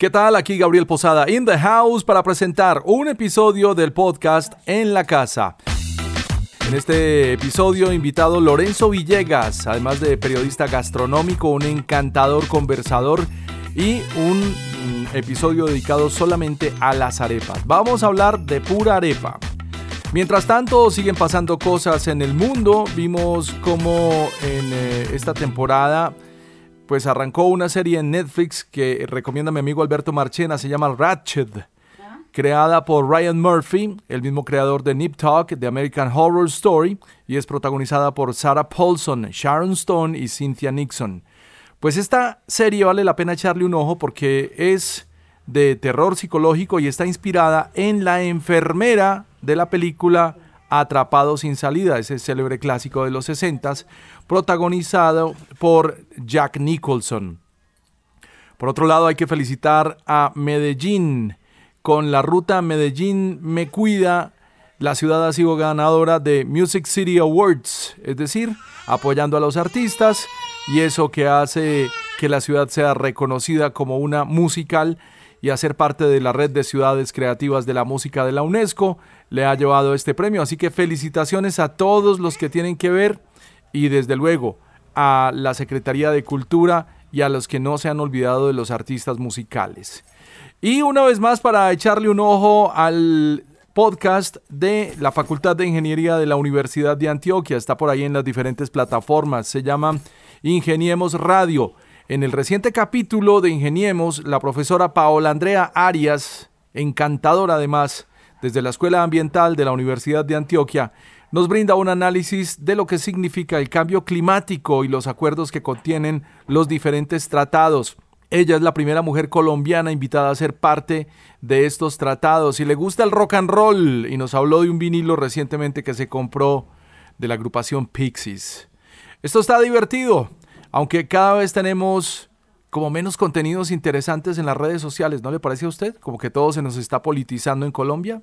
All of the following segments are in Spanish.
¿Qué tal? Aquí Gabriel Posada in the house para presentar un episodio del podcast En la Casa. En este episodio invitado Lorenzo Villegas, además de periodista gastronómico, un encantador conversador y un mm, episodio dedicado solamente a las arepas. Vamos a hablar de pura arepa. Mientras tanto, siguen pasando cosas en el mundo. Vimos como en eh, esta temporada pues arrancó una serie en Netflix que recomienda mi amigo Alberto Marchena, se llama Ratchet, creada por Ryan Murphy, el mismo creador de Nip Talk, de American Horror Story, y es protagonizada por Sarah Paulson, Sharon Stone y Cynthia Nixon. Pues esta serie vale la pena echarle un ojo porque es de terror psicológico y está inspirada en la enfermera de la película Atrapado sin salida, ese célebre clásico de los 60 protagonizado por Jack Nicholson. Por otro lado, hay que felicitar a Medellín. Con la ruta Medellín Me Cuida, la ciudad ha sido ganadora de Music City Awards, es decir, apoyando a los artistas y eso que hace que la ciudad sea reconocida como una musical y hacer parte de la red de ciudades creativas de la música de la UNESCO le ha llevado este premio. Así que felicitaciones a todos los que tienen que ver y desde luego a la Secretaría de Cultura y a los que no se han olvidado de los artistas musicales. Y una vez más para echarle un ojo al podcast de la Facultad de Ingeniería de la Universidad de Antioquia. Está por ahí en las diferentes plataformas. Se llama Ingeniemos Radio. En el reciente capítulo de Ingeniemos, la profesora Paola Andrea Arias, encantadora además, desde la Escuela Ambiental de la Universidad de Antioquia, nos brinda un análisis de lo que significa el cambio climático y los acuerdos que contienen los diferentes tratados. Ella es la primera mujer colombiana invitada a ser parte de estos tratados y le gusta el rock and roll y nos habló de un vinilo recientemente que se compró de la agrupación Pixies. Esto está divertido, aunque cada vez tenemos como menos contenidos interesantes en las redes sociales, ¿no le parece a usted? Como que todo se nos está politizando en Colombia.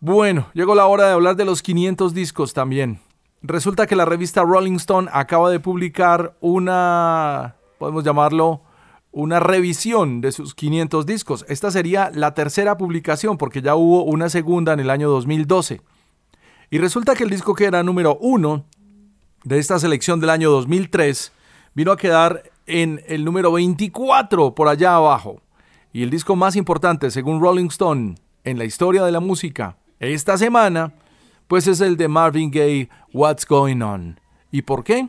Bueno, llegó la hora de hablar de los 500 discos también. Resulta que la revista Rolling Stone acaba de publicar una, podemos llamarlo, una revisión de sus 500 discos. Esta sería la tercera publicación porque ya hubo una segunda en el año 2012. Y resulta que el disco que era número uno de esta selección del año 2003 vino a quedar en el número 24 por allá abajo. Y el disco más importante, según Rolling Stone, en la historia de la música, esta semana, pues es el de Marvin Gaye, What's Going On. ¿Y por qué?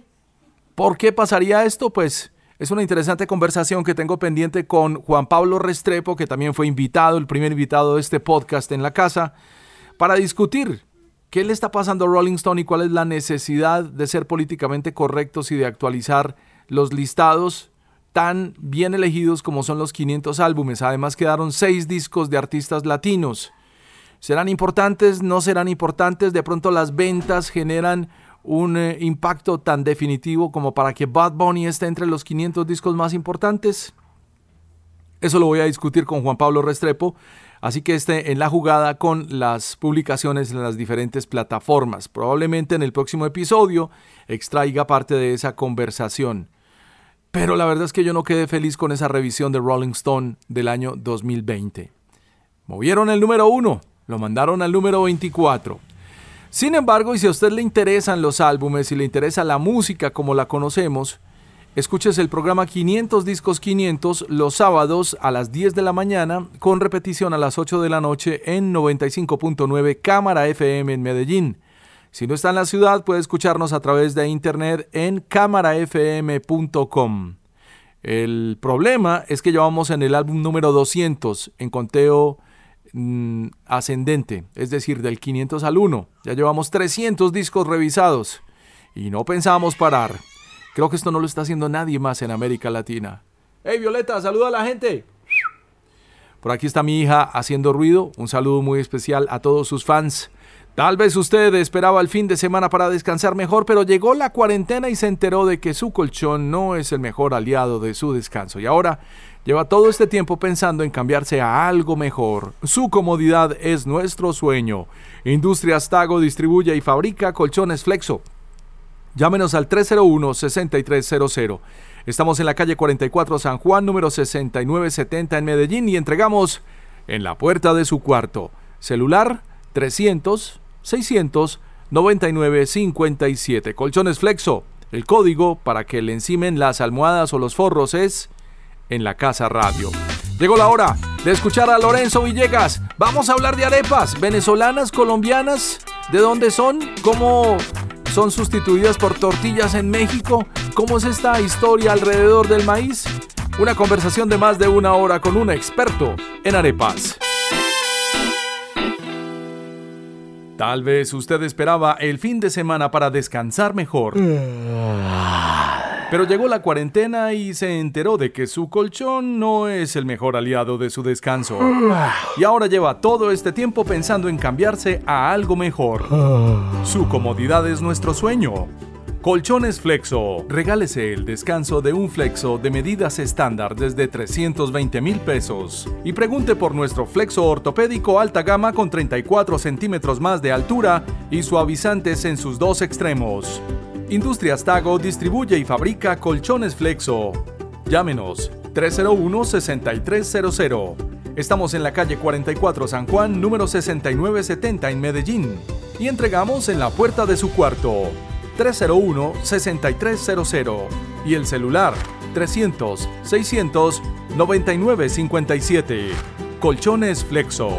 ¿Por qué pasaría esto? Pues es una interesante conversación que tengo pendiente con Juan Pablo Restrepo, que también fue invitado, el primer invitado de este podcast en la casa, para discutir qué le está pasando a Rolling Stone y cuál es la necesidad de ser políticamente correctos y de actualizar los listados tan bien elegidos como son los 500 álbumes. Además quedaron seis discos de artistas latinos. ¿Serán importantes? ¿No serán importantes? De pronto las ventas generan un eh, impacto tan definitivo como para que Bad Bunny esté entre los 500 discos más importantes. Eso lo voy a discutir con Juan Pablo Restrepo, así que esté en la jugada con las publicaciones en las diferentes plataformas. Probablemente en el próximo episodio extraiga parte de esa conversación. Pero la verdad es que yo no quedé feliz con esa revisión de Rolling Stone del año 2020. Movieron el número uno, lo mandaron al número 24. Sin embargo, y si a usted le interesan los álbumes y le interesa la música como la conocemos, escuches el programa 500 Discos 500 los sábados a las 10 de la mañana con repetición a las 8 de la noche en 95.9 Cámara FM en Medellín. Si no está en la ciudad, puede escucharnos a través de internet en cámarafm.com. El problema es que llevamos en el álbum número 200 en conteo Mm, ascendente, es decir, del 500 al 1. Ya llevamos 300 discos revisados y no pensábamos parar. Creo que esto no lo está haciendo nadie más en América Latina. ¡Hey Violeta, saluda a la gente! Por aquí está mi hija haciendo ruido. Un saludo muy especial a todos sus fans. Tal vez usted esperaba el fin de semana para descansar mejor, pero llegó la cuarentena y se enteró de que su colchón no es el mejor aliado de su descanso. Y ahora Lleva todo este tiempo pensando en cambiarse a algo mejor. Su comodidad es nuestro sueño. Industrias Tago distribuye y fabrica colchones Flexo. Llámenos al 301-6300. Estamos en la calle 44 San Juan, número 6970 en Medellín y entregamos en la puerta de su cuarto. Celular 300 600 99 57. Colchones Flexo. El código para que le encimen las almohadas o los forros es en la casa radio. Llegó la hora de escuchar a Lorenzo Villegas. Vamos a hablar de arepas venezolanas, colombianas. ¿De dónde son? ¿Cómo son sustituidas por tortillas en México? ¿Cómo es esta historia alrededor del maíz? Una conversación de más de una hora con un experto en arepas. Tal vez usted esperaba el fin de semana para descansar mejor. Pero llegó la cuarentena y se enteró de que su colchón no es el mejor aliado de su descanso. Y ahora lleva todo este tiempo pensando en cambiarse a algo mejor. Su comodidad es nuestro sueño. Colchones Flexo. Regálese el descanso de un Flexo de medidas estándar desde 320 mil pesos. Y pregunte por nuestro Flexo ortopédico alta gama con 34 centímetros más de altura y suavizantes en sus dos extremos. Industrias Tago distribuye y fabrica colchones Flexo. Llámenos 301-6300. Estamos en la calle 44 San Juan, número 6970 en Medellín. Y entregamos en la puerta de su cuarto. 301-6300 y el celular 300-600-9957. Colchones Flexo.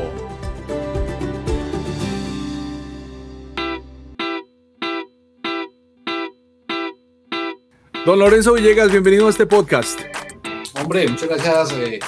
Don Lorenzo Villegas, bienvenido a este podcast. Hombre, muchas gracias eh,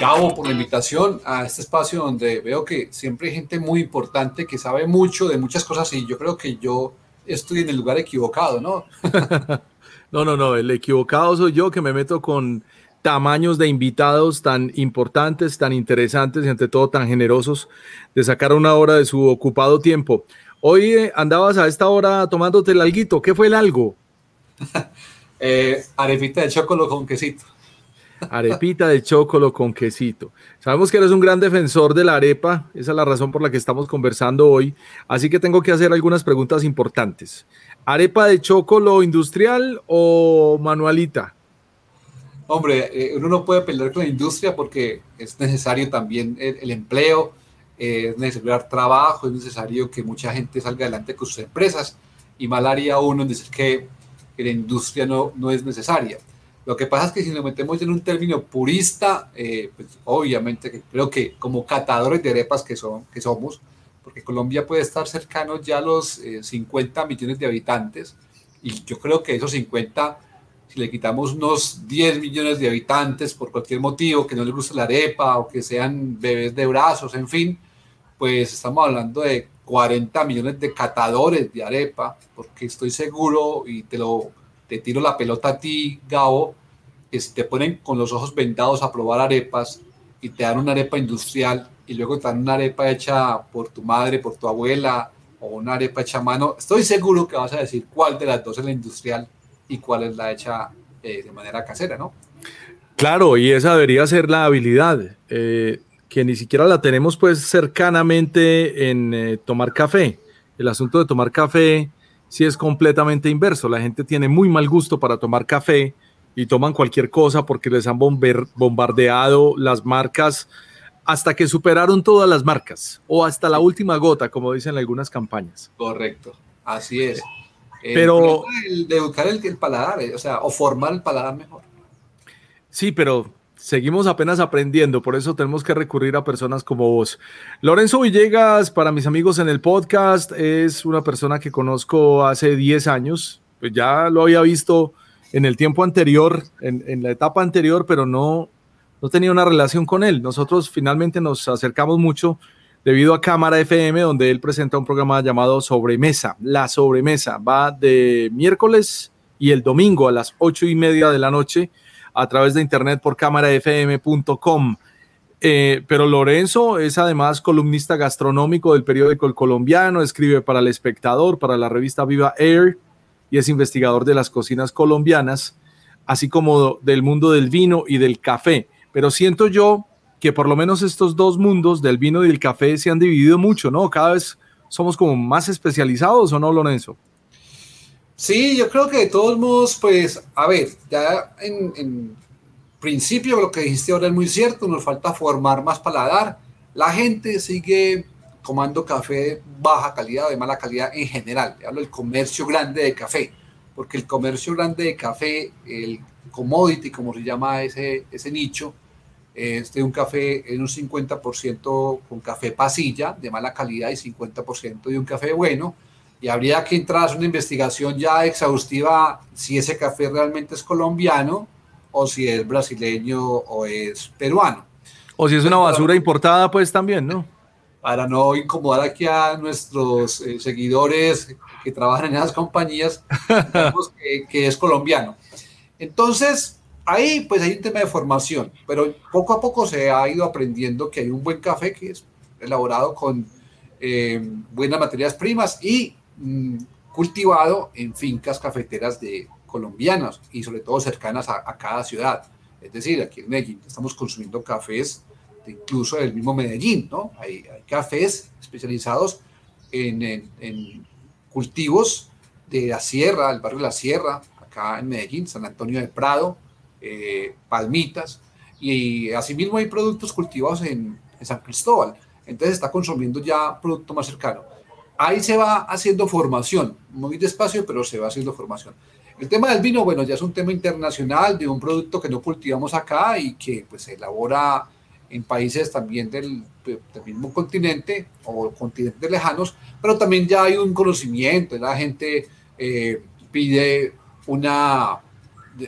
Gabo por la invitación a este espacio donde veo que siempre hay gente muy importante que sabe mucho de muchas cosas y yo creo que yo estoy en el lugar equivocado, ¿no? no, no, no, el equivocado soy yo que me meto con tamaños de invitados tan importantes, tan interesantes y ante todo tan generosos de sacar una hora de su ocupado tiempo. Hoy eh, andabas a esta hora tomándote el alguito. ¿Qué fue el algo? eh, arepita de chocolate con quesito. Arepita de chocolo con quesito. Sabemos que eres un gran defensor de la arepa, esa es la razón por la que estamos conversando hoy, así que tengo que hacer algunas preguntas importantes. ¿Arepa de chocolo industrial o manualita? Hombre, eh, uno no puede pelear con la industria porque es necesario también el, empleo, eh, es necesario dar trabajo, es necesario que mucha gente salga adelante con sus empresas y mal haría uno en decir que, que la industria no, no es necesaria. Lo que pasa es que si nos metemos en un término purista, eh, pues obviamente creo que como catadores de arepas que, son, que somos, porque Colombia puede estar cercano ya a los 50 eh, millones de habitantes, y yo creo que esos 50, si le quitamos unos 10 millones de habitantes por cualquier motivo, que no les guste la arepa o que sean bebés de brazos, en fin, pues estamos hablando de 40 millones de catadores de arepa, porque estoy seguro y te lo te tiro la pelota a ti, Gabo, que te ponen con los ojos vendados a probar arepas y te dan una arepa industrial y luego te dan una arepa hecha por tu madre, por tu abuela o una arepa hecha a mano, estoy seguro que vas a decir cuál de las dos es la industrial y cuál es la hecha eh, de manera casera, ¿no? Claro, y esa debería ser la habilidad, eh, que ni siquiera la tenemos pues cercanamente en eh, tomar café. El asunto de tomar café si es completamente inverso. La gente tiene muy mal gusto para tomar café y toman cualquier cosa porque les han bombardeado las marcas hasta que superaron todas las marcas o hasta la última gota, como dicen algunas campañas. Correcto, así es. Pero de educar el, el paladar, eh, o sea, o formar el paladar mejor. Sí, pero seguimos apenas aprendiendo, por eso tenemos que recurrir a personas como vos. Lorenzo Villegas, para mis amigos en el podcast, es una persona que conozco hace 10 años, pues ya lo había visto en el tiempo anterior, en, la etapa anterior, pero no, no tenía una relación con él. Nosotros finalmente nos acercamos mucho debido a Cámara FM, donde él presenta un programa llamado Sobremesa. La Sobremesa va de miércoles y el domingo a las ocho y media de la noche a través de internet por cámarafm.com. Eh, pero Lorenzo es además columnista gastronómico del periódico El Colombiano, escribe para El Espectador, para la revista Viva Air y es investigador de las cocinas colombianas, así como del mundo del vino y del café. Pero siento yo que por lo menos estos dos mundos del vino y del café se han dividido mucho, ¿no? Cada vez somos como más especializados, ¿o no, Lorenzo? Sí, yo creo que de todos modos, pues, a ver, ya en, principio lo que dijiste ahora es muy cierto, nos falta formar más paladar. La gente sigue tomando café de baja calidad o de mala calidad en general. Hablo del comercio grande de café, porque el comercio grande de café, el commodity, como se llama ese, ese nicho, es de un café en un 50% con café pasilla de mala calidad y 50% de un café bueno. Y habría que entrar a una investigación ya exhaustiva si ese café realmente es colombiano o si es brasileño o es peruano. O si es una basura importada, pues también, ¿no? Para no incomodar aquí a nuestros eh, seguidores que trabajan en esas compañías, que, que es colombiano. Entonces, ahí pues hay un tema de formación, pero poco a poco se ha ido aprendiendo que hay un buen café que es elaborado con eh, buenas materias primas y cultivado en fincas cafeteras de colombianas y sobre todo cercanas a, cada ciudad. Es decir, aquí en Medellín estamos consumiendo cafés de incluso del mismo Medellín, ¿no? Hay, cafés especializados en, en cultivos de la sierra, el barrio de la Sierra, acá en Medellín, San Antonio del Prado, eh, palmitas, y asimismo hay productos cultivados en, San Cristóbal. Entonces está consumiendo ya producto más cercano. Ahí se va haciendo formación, muy despacio, pero se va haciendo formación. El tema del vino, bueno, ya es un tema internacional de un producto que no cultivamos acá y que pues se elabora en países también del, del, mismo continente o continentes lejanos, pero también ya hay un conocimiento, la gente eh, pide una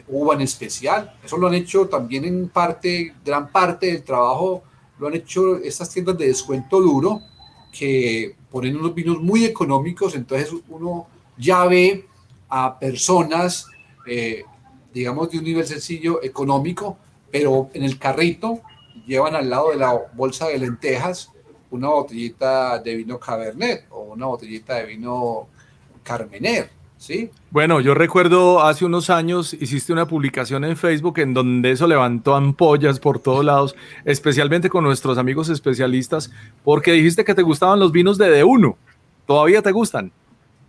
uva en especial. Eso lo han hecho también en parte, gran parte del trabajo, lo han hecho estas tiendas de descuento duro que ponen unos vinos muy económicos, entonces uno ya ve a personas, eh, digamos, de un nivel sencillo económico, pero en el carrito llevan al lado de la bolsa de lentejas una botellita de vino Cabernet o una botellita de vino Carmener bueno, yo recuerdo hace unos años hiciste una publicación en Facebook en donde eso levantó ampollas por todos lados, especialmente con nuestros amigos especialistas, porque dijiste que te gustaban los vinos de D1. ¿Todavía te gustan?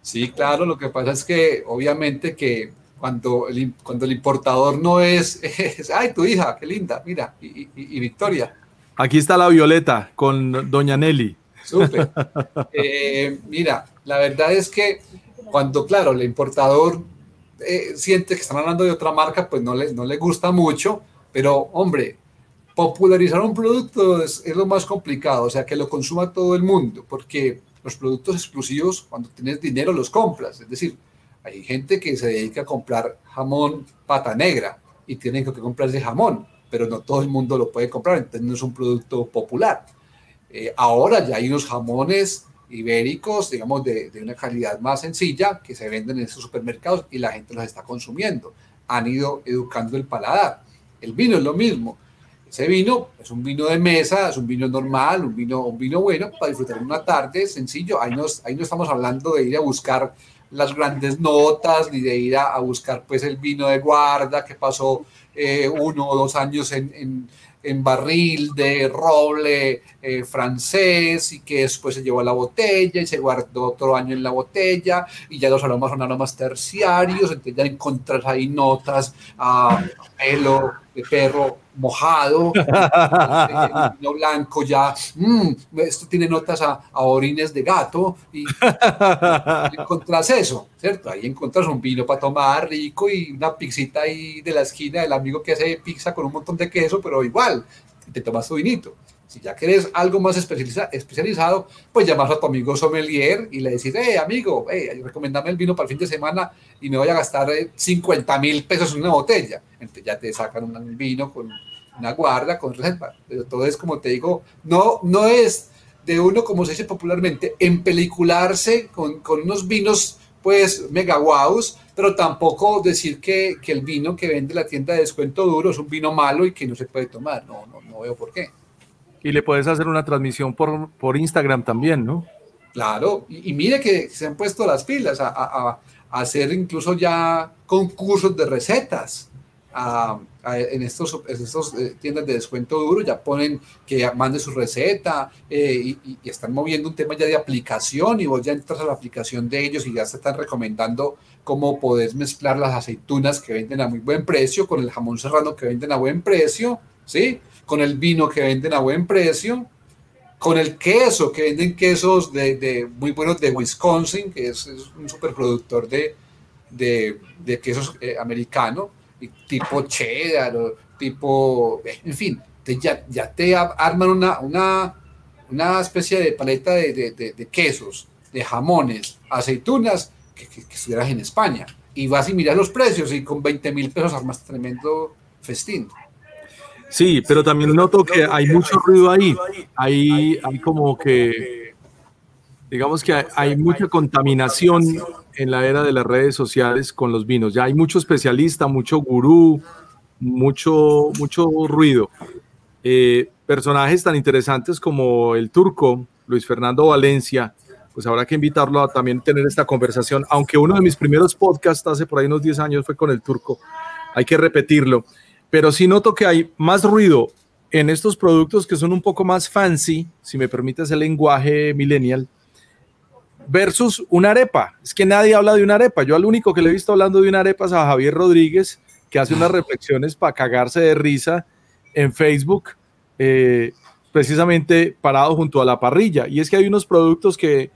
Sí, claro, lo que pasa es que obviamente que cuando el, cuando el importador no es, ay, tu hija, qué linda, mira, y, Victoria. Aquí está la Violeta con Doña Nelly. Súper. Eh, mira, la verdad es que cuando, claro, el importador eh, siente que están hablando de otra marca, pues no le, no le gusta mucho, pero hombre, popularizar un producto es, lo más complicado, o sea, que lo consuma todo el mundo, porque los productos exclusivos, cuando tienes dinero, los compras. Es decir, hay gente que se dedica a comprar jamón pata negra y tienen que comprar ese jamón, pero no todo el mundo lo puede comprar, entonces no es un producto popular. Eh, ahora ya hay unos jamones ibéricos, digamos, de, de, una calidad más sencilla que se venden en esos supermercados y la gente los está consumiendo. Han ido educando el paladar. El vino es lo mismo. Ese vino es un vino de mesa, es un vino normal, un vino, un vino bueno para disfrutar una tarde, sencillo. Ahí, nos, ahí no estamos hablando de ir a buscar las grandes notas, ni de ir a, buscar pues el vino de guarda que pasó eh, uno o dos años en, en en barril de roble eh, francés y que después se llevó a la botella y se guardó otro año en la botella y ya los aromas son aromas terciarios, entonces ya encontras ahí notas a pelo de perro mojado, el vino blanco ya, mmm, esto tiene notas a, orines de gato y, encontrás eso, ¿cierto? Ahí encuentras un vino para tomar rico y una pizzita ahí de la esquina del amigo que hace pizza con un montón de queso, pero igual, te tomas tu vinito. Si ya quieres algo más especializado, pues llamas a tu amigo sommelier y le decís, hey, amigo, hey, recomendame el vino para el fin de semana y me voy a gastar 50 mil pesos en una botella. Entonces ya te sacan un vino con una guarda, con reserva. Pero todo es, como te digo, no, no es de uno, como se dice popularmente, empelicularse con, con unos vinos pues mega pero tampoco decir que, que, el vino que vende la tienda de descuento duro es un vino malo y que no se puede tomar. No, no, no veo por qué. Y le puedes hacer una transmisión por, por Instagram también, ¿no? Claro, y, mire que se han puesto las pilas a, hacer incluso ya concursos de recetas. en estos, estos eh, tiendas de descuento duro, ya ponen que mande su receta eh, y, están moviendo un tema ya de aplicación y vos ya entras a la aplicación de ellos y ya se están recomendando cómo podés mezclar las aceitunas que venden a muy buen precio con el jamón serrano que venden a buen precio, ¿sí? Con el vino que venden a buen precio, con el queso, que venden quesos de, muy buenos de Wisconsin, que es, un superproductor de, de, de quesos eh, americano tipo cheddar o tipo, en fin, ya, ya te arman una, una, una especie de paleta de, de, de, quesos, de jamones, aceitunas, que, que, estuvieras en España. Y vas y miras los precios y con 20 mil pesos armas tremendo festín. Sí, pero también noto que hay mucho ruido ahí. Hay, hay como que, digamos que hay, hay mucha contaminación en la era de las redes sociales con los vinos. Ya hay mucho especialista, mucho gurú, mucho, mucho ruido. Eh, personajes tan interesantes como el turco, Luis Fernando Valencia, pues habrá que invitarlo a también tener esta conversación, aunque uno de mis primeros podcasts hace por ahí unos 10 años fue con el turco, hay que repetirlo, pero sí noto que hay más ruido en estos productos que son un poco más fancy, si me permites el lenguaje millennial, versus una arepa. Es que nadie habla de una arepa. Yo al único que le he visto hablando de una arepa es a Javier Rodríguez, que hace unas reflexiones para cagarse de risa en Facebook, eh, precisamente parado junto a la parrilla. Y es que hay unos productos que,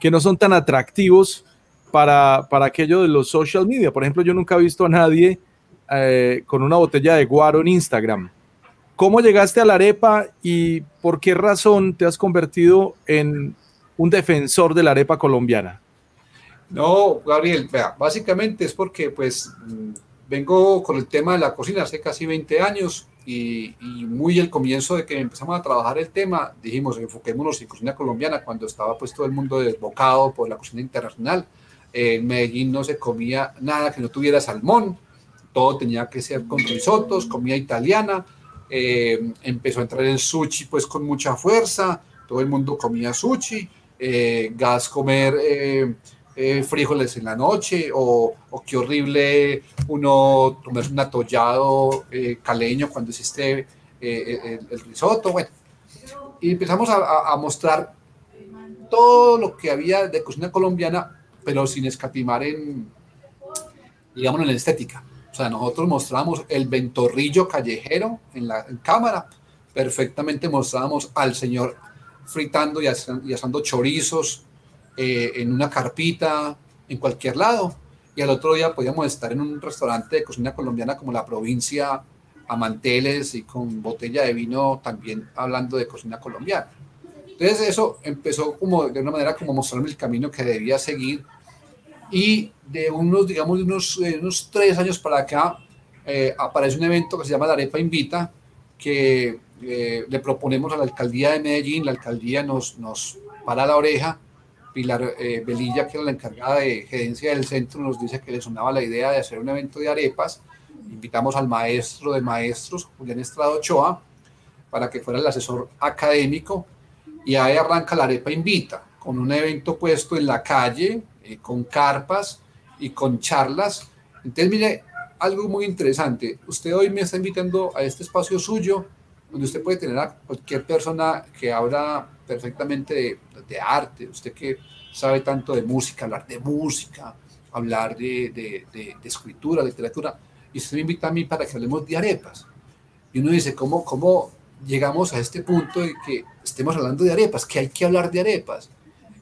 que no son tan atractivos para, para, aquello de los social media. Por ejemplo, yo nunca he visto a nadie eh, con una botella de guaro en Instagram. ¿Cómo llegaste a la arepa y por qué razón te has convertido en un defensor de la arepa colombiana? No, Gabriel, básicamente es porque pues mm, vengo con el tema de la cocina hace casi 20 años y, muy el comienzo de que empezamos a trabajar el tema, dijimos, enfoquémonos en cocina colombiana cuando estaba pues todo el mundo desbocado por la cocina internacional. en Medellín no se comía nada que no tuviera salmón, todo tenía que ser con risotos, comida italiana, eh, empezó a entrar el sushi pues con mucha fuerza, todo el mundo comía sushi, eh, gas comer eh, eh, frijoles en la noche o, qué horrible uno comerse un atollado caleño cuando existe el, el, risotto. Bueno, y empezamos a, mostrar todo lo que había de cocina colombiana, pero sin escatimar en, digamos, en la estética. O sea, nosotros mostramos el ventorrillo callejero en la cámara, perfectamente mostrábamos al señor fritando y, asando chorizos eh, en una carpita, en cualquier lado. Y al otro día podíamos estar en un restaurante de cocina colombiana como la provincia, a manteles y con botella de vino también hablando de cocina colombiana. Entonces eso empezó como de una manera como mostrarme el camino que debía seguir y de unos, digamos, de unos, unos tres años para acá eh, aparece un evento que se llama La Arepa Invita, que eh, le proponemos a la alcaldía de Medellín, la alcaldía nos, nos para la oreja, Pilar eh, Belilla, que era la encargada de gerencia del centro, nos dice que le sonaba la idea de hacer un evento de arepas. Invitamos al maestro de maestros, Julián Estrado Ochoa, para que fuera el asesor académico. Y ahí arranca la arepa invita, con un evento puesto en la calle, eh, con carpas y con charlas. Entonces, mire, algo muy interesante. Usted hoy me está invitando a este espacio suyo donde usted puede tener a cualquier persona que habla perfectamente de, arte, usted que sabe tanto de música, hablar de música, hablar de, de, escritura, literatura, y usted me invita a mí para que hablemos de arepas. Y uno dice, ¿cómo, ¿cómo llegamos a este punto de que estemos hablando de arepas? Que hay que hablar de arepas.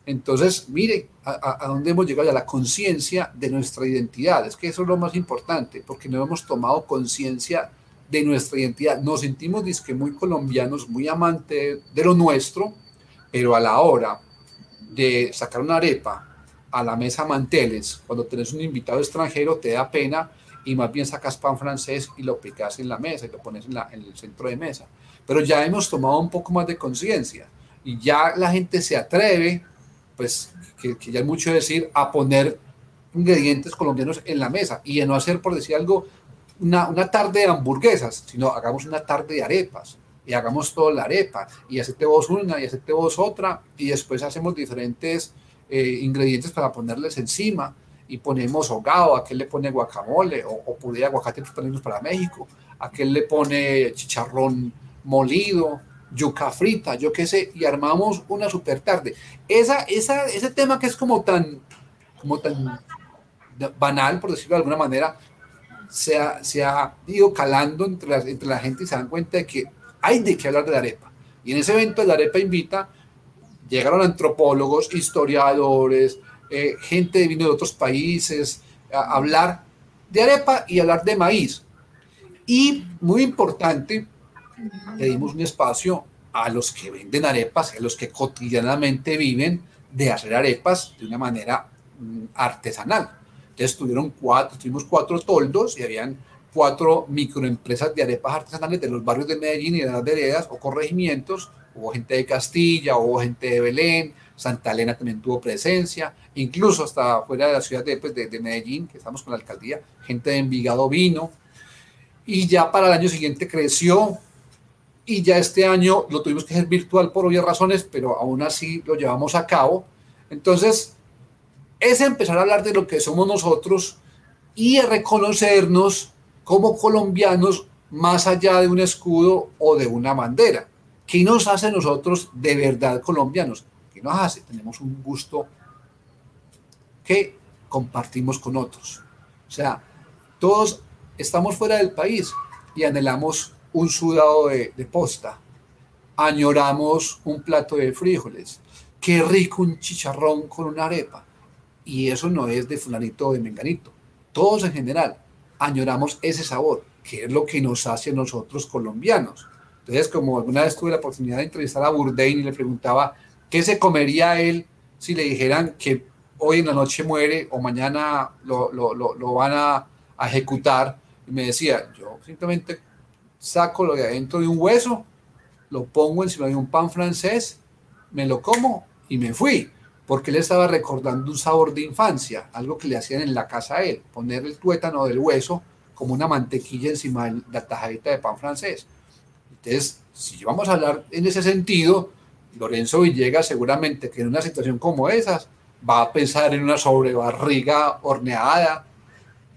Entonces, mire a, a dónde hemos llegado, a la conciencia de nuestra identidad. Es que eso es lo más importante, porque no hemos tomado conciencia de nuestra identidad. Nos sentimos disque muy colombianos, muy amantes de lo nuestro, pero a la hora de sacar una arepa a la mesa manteles, cuando tenés un invitado extranjero, te da pena y más bien sacas pan francés y lo picas en la mesa y lo pones en, la, en el centro de mesa. Pero ya hemos tomado un poco más de conciencia y ya la gente se atreve, pues que, que ya es mucho decir, a poner ingredientes colombianos en la mesa y a no hacer, por decir algo, una, tarde de hamburguesas, sino hagamos una tarde de arepas y hagamos toda la arepa y hacete vos una y hacete vos otra y después hacemos diferentes eh, ingredientes para ponerles encima y ponemos hogado, aquel le pone guacamole o, o puré de aguacate ponemos para México, aquel le pone chicharrón molido, yuca frita, yo qué sé, y armamos una super tarde. Esa, esa, ese tema que es como tan, como tan banal, por decirlo de alguna manera, se ha, se ha ido calando entre la, entre la gente y se dan cuenta de que hay de qué hablar de la arepa. Y en ese evento la arepa invita, llegaron antropólogos, historiadores, eh, gente de vino de otros países, a hablar de arepa y hablar de maíz. Y muy importante, le dimos un espacio a los que venden arepas, a los que cotidianamente viven de hacer arepas de una manera mm, artesanal. Entonces tuvieron cuatro, tuvimos cuatro toldos y habían cuatro microempresas de arepas artesanales de los barrios de Medellín y de las veredas o corregimientos. Hubo gente de Castilla, hubo gente de Belén, Santa Elena también tuvo presencia, incluso hasta fuera de la ciudad de, pues, de, de Medellín, que estamos con la alcaldía, gente de Envigado vino. Y ya para el año siguiente creció, y ya este año lo tuvimos que hacer virtual por obvias razones, pero aún así lo llevamos a cabo. Entonces, es empezar a hablar de lo que somos nosotros y reconocernos como colombianos más allá de un escudo o de una bandera. ¿Qué nos hace nosotros de verdad colombianos? ¿Qué nos hace? Tenemos un gusto que compartimos con otros. O sea, todos estamos fuera del país y anhelamos un sudado de, posta. Añoramos un plato de frijoles. Qué rico un chicharrón con una arepa. Y eso no es de fulanito o de menganito. Todos en general añoramos ese sabor, que es lo que nos hace nosotros colombianos. Entonces, como alguna vez tuve la oportunidad de entrevistar a Bourdain y le preguntaba qué se comería él si le dijeran que hoy en la noche muere o mañana lo, lo, lo, lo van a, a, ejecutar, y me decía, yo simplemente saco lo de adentro de un hueso, lo pongo encima de un pan francés, me lo como y me fui, porque él estaba recordando un sabor de infancia, algo que le hacían en la casa a él, poner el tuétano del hueso como una mantequilla encima de la tajadita de pan francés. Entonces, si vamos a hablar en ese sentido, Lorenzo Villegas seguramente que en una situación como esas va a pensar en una sobrebarriga horneada,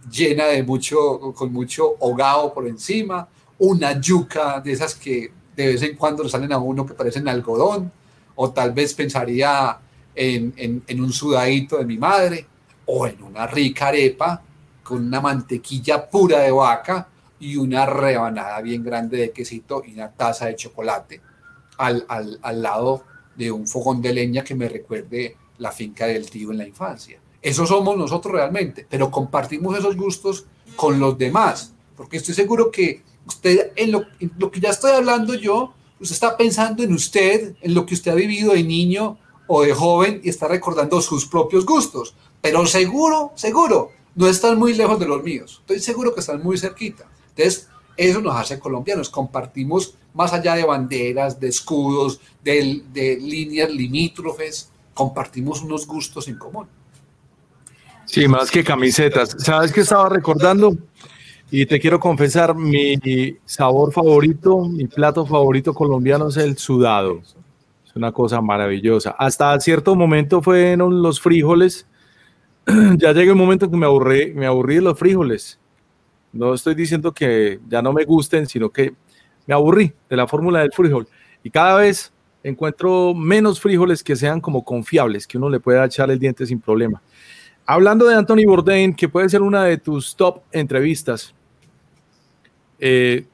llena de mucho, con mucho hogado por encima, una yuca de esas que de vez en cuando le salen a uno que parecen algodón, o tal vez pensaría en, en, en, un sudadito de mi madre, o en una rica arepa con una mantequilla pura de vaca y una rebanada bien grande de quesito y una taza de chocolate al, al, al lado de un fogón de leña que me recuerde la finca del tío en la infancia. Eso somos nosotros realmente, pero compartimos esos gustos con los demás, porque estoy seguro que usted, en lo, en lo, que ya estoy hablando yo, usted está pensando en usted, en lo que usted ha vivido de niño o de joven y está recordando sus propios gustos. Pero seguro, seguro, no están muy lejos de los míos. Estoy seguro que están muy cerquita. Entonces, eso nos hace colombianos. Compartimos más allá de banderas, de escudos, de, de líneas limítrofes, compartimos unos gustos en común. Sí, más que camisetas. ¿Sabes qué estaba recordando? Y te quiero confesar, mi sabor favorito, mi plato favorito colombiano es el sudado. Es una cosa maravillosa. Hasta cierto momento fueron los frijoles. ya llega un momento que me aburrí, me aburrí de los frijoles. No estoy diciendo que ya no me gusten, sino que me aburrí de la fórmula del frijol. Y cada vez encuentro menos frijoles que sean como confiables, que uno le pueda echar el diente sin problema. Hablando de Anthony Bourdain, que puede ser una de tus top entrevistas, eh,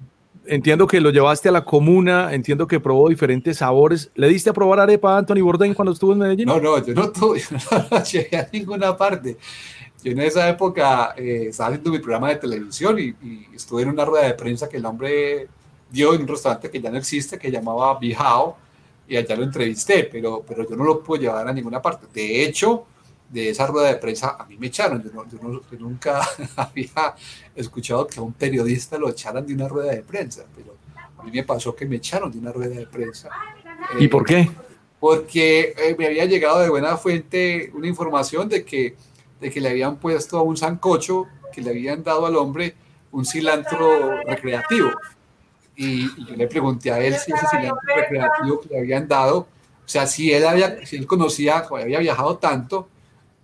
entiendo que lo llevaste a la comuna, entiendo que probó diferentes sabores. ¿Le diste a probar arepa a Anthony Bourdain cuando estuvo en Medellín? No, no, yo no, tuve, yo no llegué a ninguna parte. Yo en esa época eh, estaba haciendo mi programa de televisión y, y, estuve en una rueda de prensa que el hombre dio en un restaurante que ya no existe, que llamaba Bijao, y allá lo entrevisté, pero, pero yo no lo puedo llevar a ninguna parte. De hecho, de esa rueda de prensa a mí me echaron. Yo, no, yo, no, yo, nunca había escuchado que a un periodista lo echaran de una rueda de prensa, pero a mí me pasó que me echaron de una rueda de prensa. ¿Y eh, por qué? Porque eh, me había llegado de buena fuente una información de que, de que le habían puesto a un sancocho, que le habían dado al hombre un cilantro recreativo. Y, y yo le pregunté a él si ese cilantro recreativo que le habían dado, o sea, si él, había, si él conocía, había viajado tanto,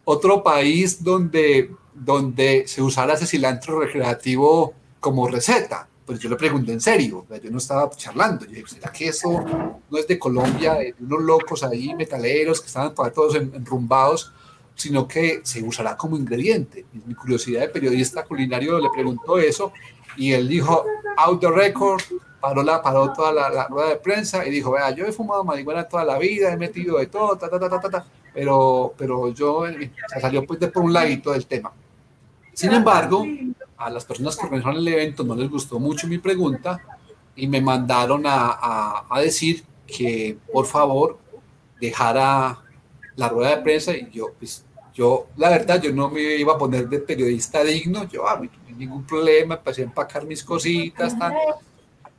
otro país donde, donde se usara ese cilantro recreativo como receta. Pues yo le pregunté en serio, yo no estaba charlando. Yo dije, ¿será que eso no es de Colombia, de unos locos ahí, metaleros, que estaban todos enrumbados, sino que se usará como ingrediente? mi curiosidad de periodista culinario le preguntó eso y él dijo, out the record, paró, la, paró toda la, rueda de prensa y dijo, vea, yo he fumado marihuana toda la vida, he metido de todo, ta, ta, ta, ta, ta, pero, pero yo eh, se salió pues de por un ladito del tema. Sin embargo, a las personas que organizaron el evento no les gustó mucho mi pregunta y me mandaron a, a, decir que por favor dejara la rueda de prensa y yo, pues, yo, la verdad, yo no me iba a poner de periodista digno, yo, ah, no hay ningún problema, empecé a empacar mis cositas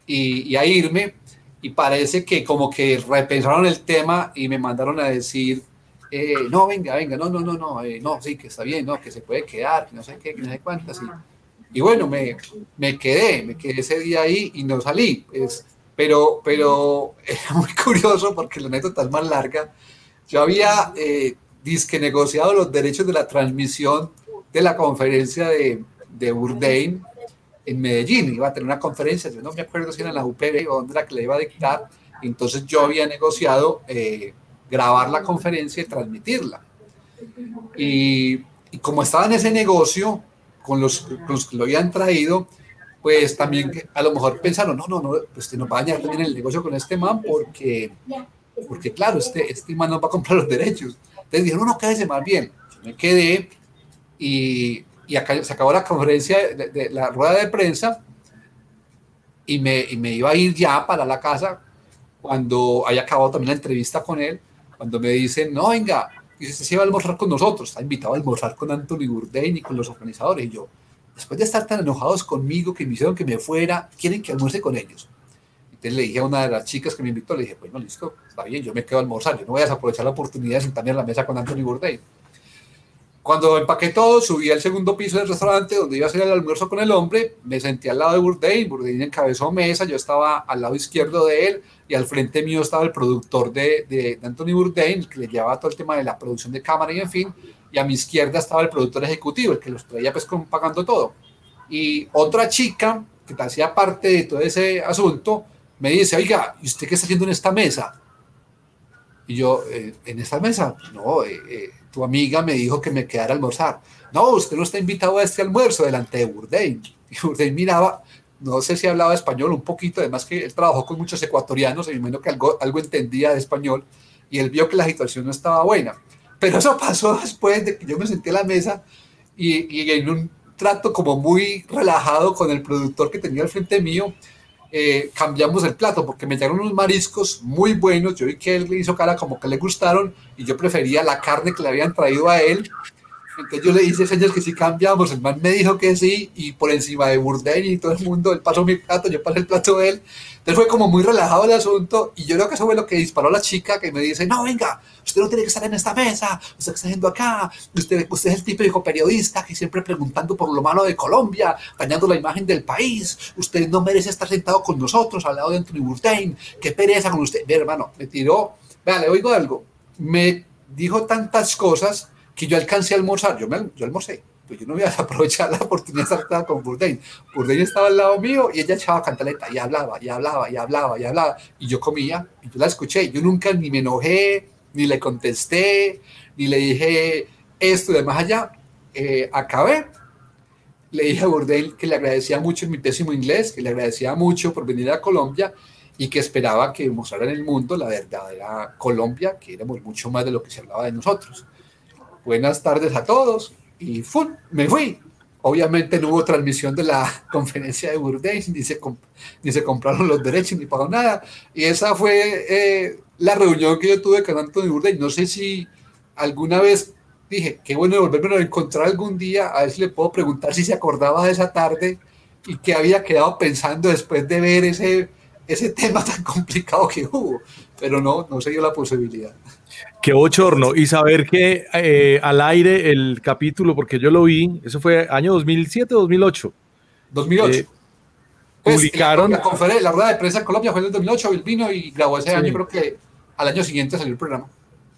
y, y, a irme. Y parece que como que repensaron el tema y me mandaron a decir, eh, no, venga, venga, no, no, no, no, eh, no, sí, que está bien, no, que se puede quedar, que no sé qué, que no sé cuántas, y, y bueno, me, me quedé, me quedé ese día ahí y no salí. Pues, pero, pero era muy curioso porque la anécdota es más larga. Yo había eh, disque negociado los derechos de la transmisión de la conferencia de, de Burdain en Medellín. Iba a tener una conferencia, yo no me acuerdo si era en la UPB o dónde era que le iba a dictar. Entonces yo había negociado eh, grabar la conferencia y transmitirla. Y, y como estaba en ese negocio, con los, que lo habían traído, pues también a lo mejor pensaron, no, no, no, pues nos va a dañar también el negocio con este man porque, porque claro, este, este man no va a comprar los derechos. Entonces dijeron, no, no, quédese más bien. Yo me quedé y, y acá se acabó la conferencia de, la rueda de prensa y me, y me, iba a ir ya para la casa cuando haya acabado también la entrevista con él, cuando me dicen, no, venga, y usted se iba a almorzar con nosotros, está invitado a almorzar con Anthony Bourdain y con los organizadores. Y yo, después de estar tan enojados conmigo que me hicieron que me fuera, quieren que almuerce con ellos. Entonces le dije a una de las chicas que me invitó, le dije, bueno, listo, está bien, yo me quedo a almorzar, yo no voy a aprovechar la oportunidad de sentarme a la mesa con Anthony Bourdain. Cuando empaqué todo, subí al segundo piso del restaurante donde iba a hacer el almuerzo con el hombre, me senté al lado de Bourdain, Bourdain encabezó mesa, yo estaba al lado izquierdo de él y al frente mío estaba el productor de, de, Anthony Bourdain, que le llevaba todo el tema de la producción de cámara y en fin, y a mi izquierda estaba el productor ejecutivo, el que los traía pues pagando todo. Y otra chica que hacía parte de todo ese asunto me dice, oiga, ¿y usted qué está haciendo en esta mesa? Y yo, eh, ¿en esta mesa? No, eh, eh tu amiga me dijo que me quedara a almorzar. No, usted no está invitado a este almuerzo delante de Bourdain. Y Bourdain miraba, no sé si hablaba español un poquito, además que él trabajó con muchos ecuatorianos, y me imagino que algo, algo entendía de español, y él vio que la situación no estaba buena. Pero eso pasó después de que yo me senté a la mesa y, y en un trato como muy relajado con el productor que tenía al frente mío, eh, cambiamos el plato porque me llegaron unos mariscos muy buenos. Yo vi que él le hizo cara como que le gustaron y yo prefería la carne que le habían traído a él. Entonces yo le hice señas que sí cambiamos. El man me dijo que sí y por encima de Bourdain y todo el mundo, él pasó mi plato, yo pasé el plato de él entonces fue como muy relajado el asunto y yo creo que eso fue lo que disparó la chica que me dice, no, venga, usted no tiene que estar en esta mesa, usted está haciendo acá, usted, usted es el típico periodista que siempre preguntando por lo malo de Colombia, dañando la imagen del país, usted no merece estar sentado con nosotros al lado de Anthony Bourdain, qué pereza con usted. Ve, hermano, me tiró, vea, le oigo algo, me dijo tantas cosas que yo alcancé a almorzar, yo, me, yo almorcé pues yo no voy a aprovechar la oportunidad de estar con Bourdain. Bourdain estaba al lado mío y ella echaba cantaleta y hablaba, y hablaba, y hablaba, y hablaba. Y yo comía y yo la escuché. Yo nunca ni me enojé, ni le contesté, ni le dije esto de más allá. Eh, acabé. Le dije a Bourdain que le agradecía mucho en mi pésimo inglés, que le agradecía mucho por venir a Colombia y que esperaba que mostrara en el mundo la verdadera Colombia, que éramos mucho más de lo que se hablaba de nosotros. Buenas tardes a todos y me fui. Obviamente no hubo transmisión de la conferencia de Bourdain, ni se, ni se compraron los derechos, ni pagó nada. Y esa fue eh, la reunión que yo tuve con Antonio Bourdain. No sé si alguna vez dije, qué bueno volverme a encontrar algún día, a ver si le puedo preguntar si se acordaba de esa tarde y que había quedado pensando después de ver ese, ese tema tan complicado que hubo. Pero no, no se dio la posibilidad. Qué bochorno. Y saber que eh, al aire el capítulo, porque yo lo vi, eso fue año 2007 o 2008. 2008. publicaron. La, conferencia, la rueda de prensa en Colombia fue en el 2008. Él vino y grabó ese año, creo que al año siguiente salió el programa.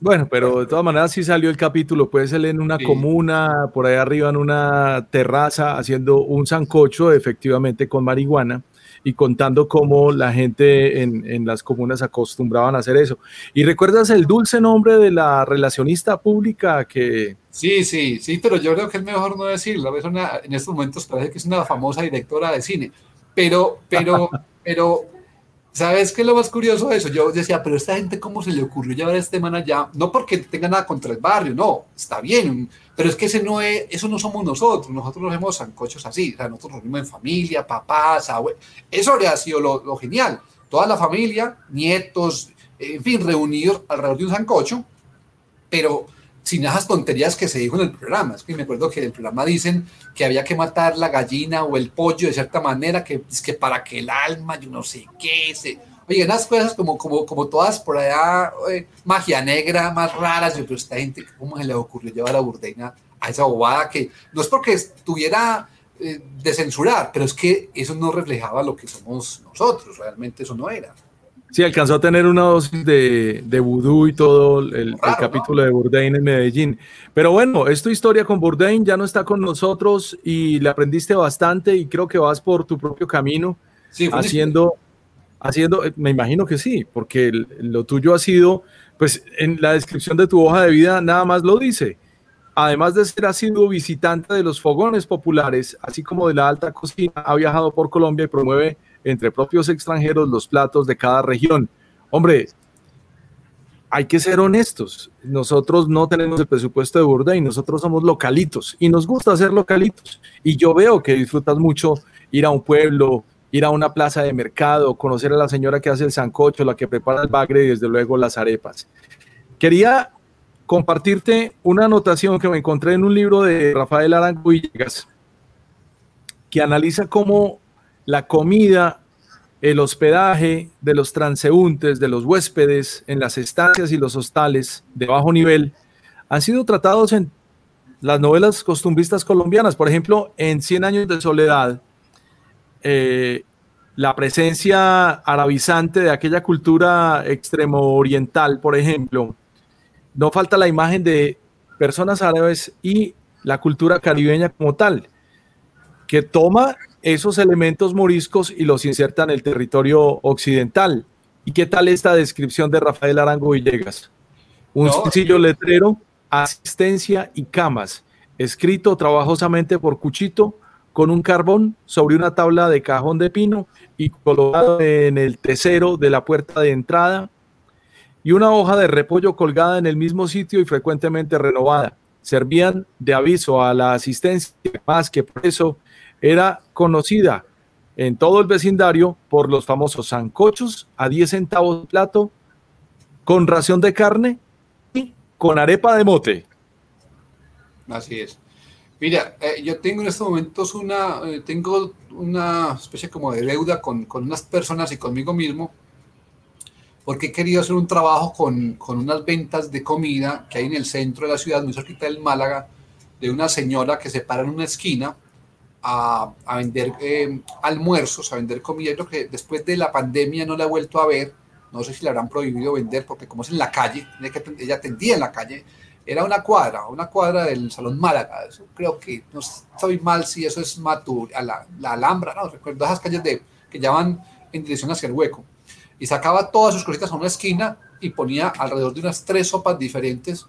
Bueno, pero de todas maneras sí salió el capítulo, puede ser en una comuna, por ahí arriba en una terraza, haciendo un sancocho efectivamente con marihuana y contando cómo la gente en, las comunas acostumbraban a hacer eso. ¿Y recuerdas el dulce nombre de la relacionista pública que... Sí, sí, sí, pero yo creo que es mejor no decirlo. en estos momentos parece que es una famosa directora de cine, pero, pero, pero ¿Sabes qué es lo más curioso de eso? Yo decía, pero esta gente, ¿cómo se le ocurrió llevar a este man allá? No porque tenga nada contra el barrio, no, está bien, pero es que ese no es, eso no somos nosotros, nosotros nos vemos sancochos así, o sea, nosotros nos vimos en familia, papás, abuelos, eso habría sido lo, lo, genial, toda la familia, nietos, en fin, reunidos alrededor de un sancocho, pero sin esas tonterías que se dijo en el programa. Es que me acuerdo que en el programa dicen que había que matar la gallina o el pollo de cierta manera, que es que para que el alma, yo no sé qué, se... Oye, unas cosas como, como, como todas por allá, magia negra, más raras, yo, pero esta gente, ¿cómo se le ocurrió llevar a Burdeina a esa bobada que no es porque estuviera eh, de censurar, pero es que eso no reflejaba lo que somos nosotros, realmente eso no era. Sí, alcanzó a tener una dosis de, de vudú y todo el, capítulo de Bourdain en Medellín. Pero bueno, es tu historia con Bourdain, ya no está con nosotros y le aprendiste bastante y creo que vas por tu propio camino haciendo, haciendo, me imagino que sí, porque lo tuyo ha sido, pues en la descripción de tu hoja de vida nada más lo dice. Además de ser ha sido visitante de los fogones populares, así como de la alta cocina, ha viajado por Colombia y promueve entre propios extranjeros los platos de cada región. Hombre, hay que ser honestos. Nosotros no tenemos el presupuesto de Bourdain, nosotros somos localitos y nos gusta ser localitos. Y yo veo que disfrutas mucho ir a un pueblo, ir a una plaza de mercado, conocer a la señora que hace el sancocho, la que prepara el bagre y desde luego las arepas. Quería compartirte una anotación que me encontré en un libro de Rafael Arango Villegas, que analiza cómo la comida, el hospedaje de los transeúntes, de los huéspedes en las estancias y los hostales de bajo nivel, han sido tratados en las novelas costumbristas colombianas. Por ejemplo, en Cien años de soledad, eh, la presencia arabizante de aquella cultura extremo oriental, por ejemplo, no falta la imagen de personas árabes y la cultura caribeña como tal, que toma esos elementos moriscos y los inserta en el territorio occidental. ¿Y qué tal esta descripción de Rafael Arango Villegas? Un sencillo letrero, asistencia y camas, escrito trabajosamente por Cuchito con un carbón sobre una tabla de cajón de pino y colocado en el tesero de la puerta de entrada y una hoja de repollo colgada en el mismo sitio y frecuentemente renovada. Servían de aviso a la asistencia, más que por eso era conocida en todo el vecindario por los famosos zancochos a 10 centavos de plato, con ración de carne y con arepa de mote. Así es. Mira, eh, yo tengo en estos momentos una, eh, tengo una especie como de deuda con, con, unas personas y conmigo mismo, porque he querido hacer un trabajo con, con, unas ventas de comida que hay en el centro de la ciudad, muy cerquita del Málaga, de una señora que se para en una esquina a, vender eh, almuerzos, a vender comida. Yo que después de la pandemia no la he vuelto a ver. No sé si le habrán prohibido vender, porque como es en la calle, ella atendía en la calle, era una cuadra, una cuadra del Salón Málaga. Eso creo que no estoy mal si eso es Matur, a la, Alhambra, no recuerdo esas calles de, que llaman en dirección hacia el hueco. Y sacaba todas sus cositas a una esquina y ponía alrededor de unas tres sopas diferentes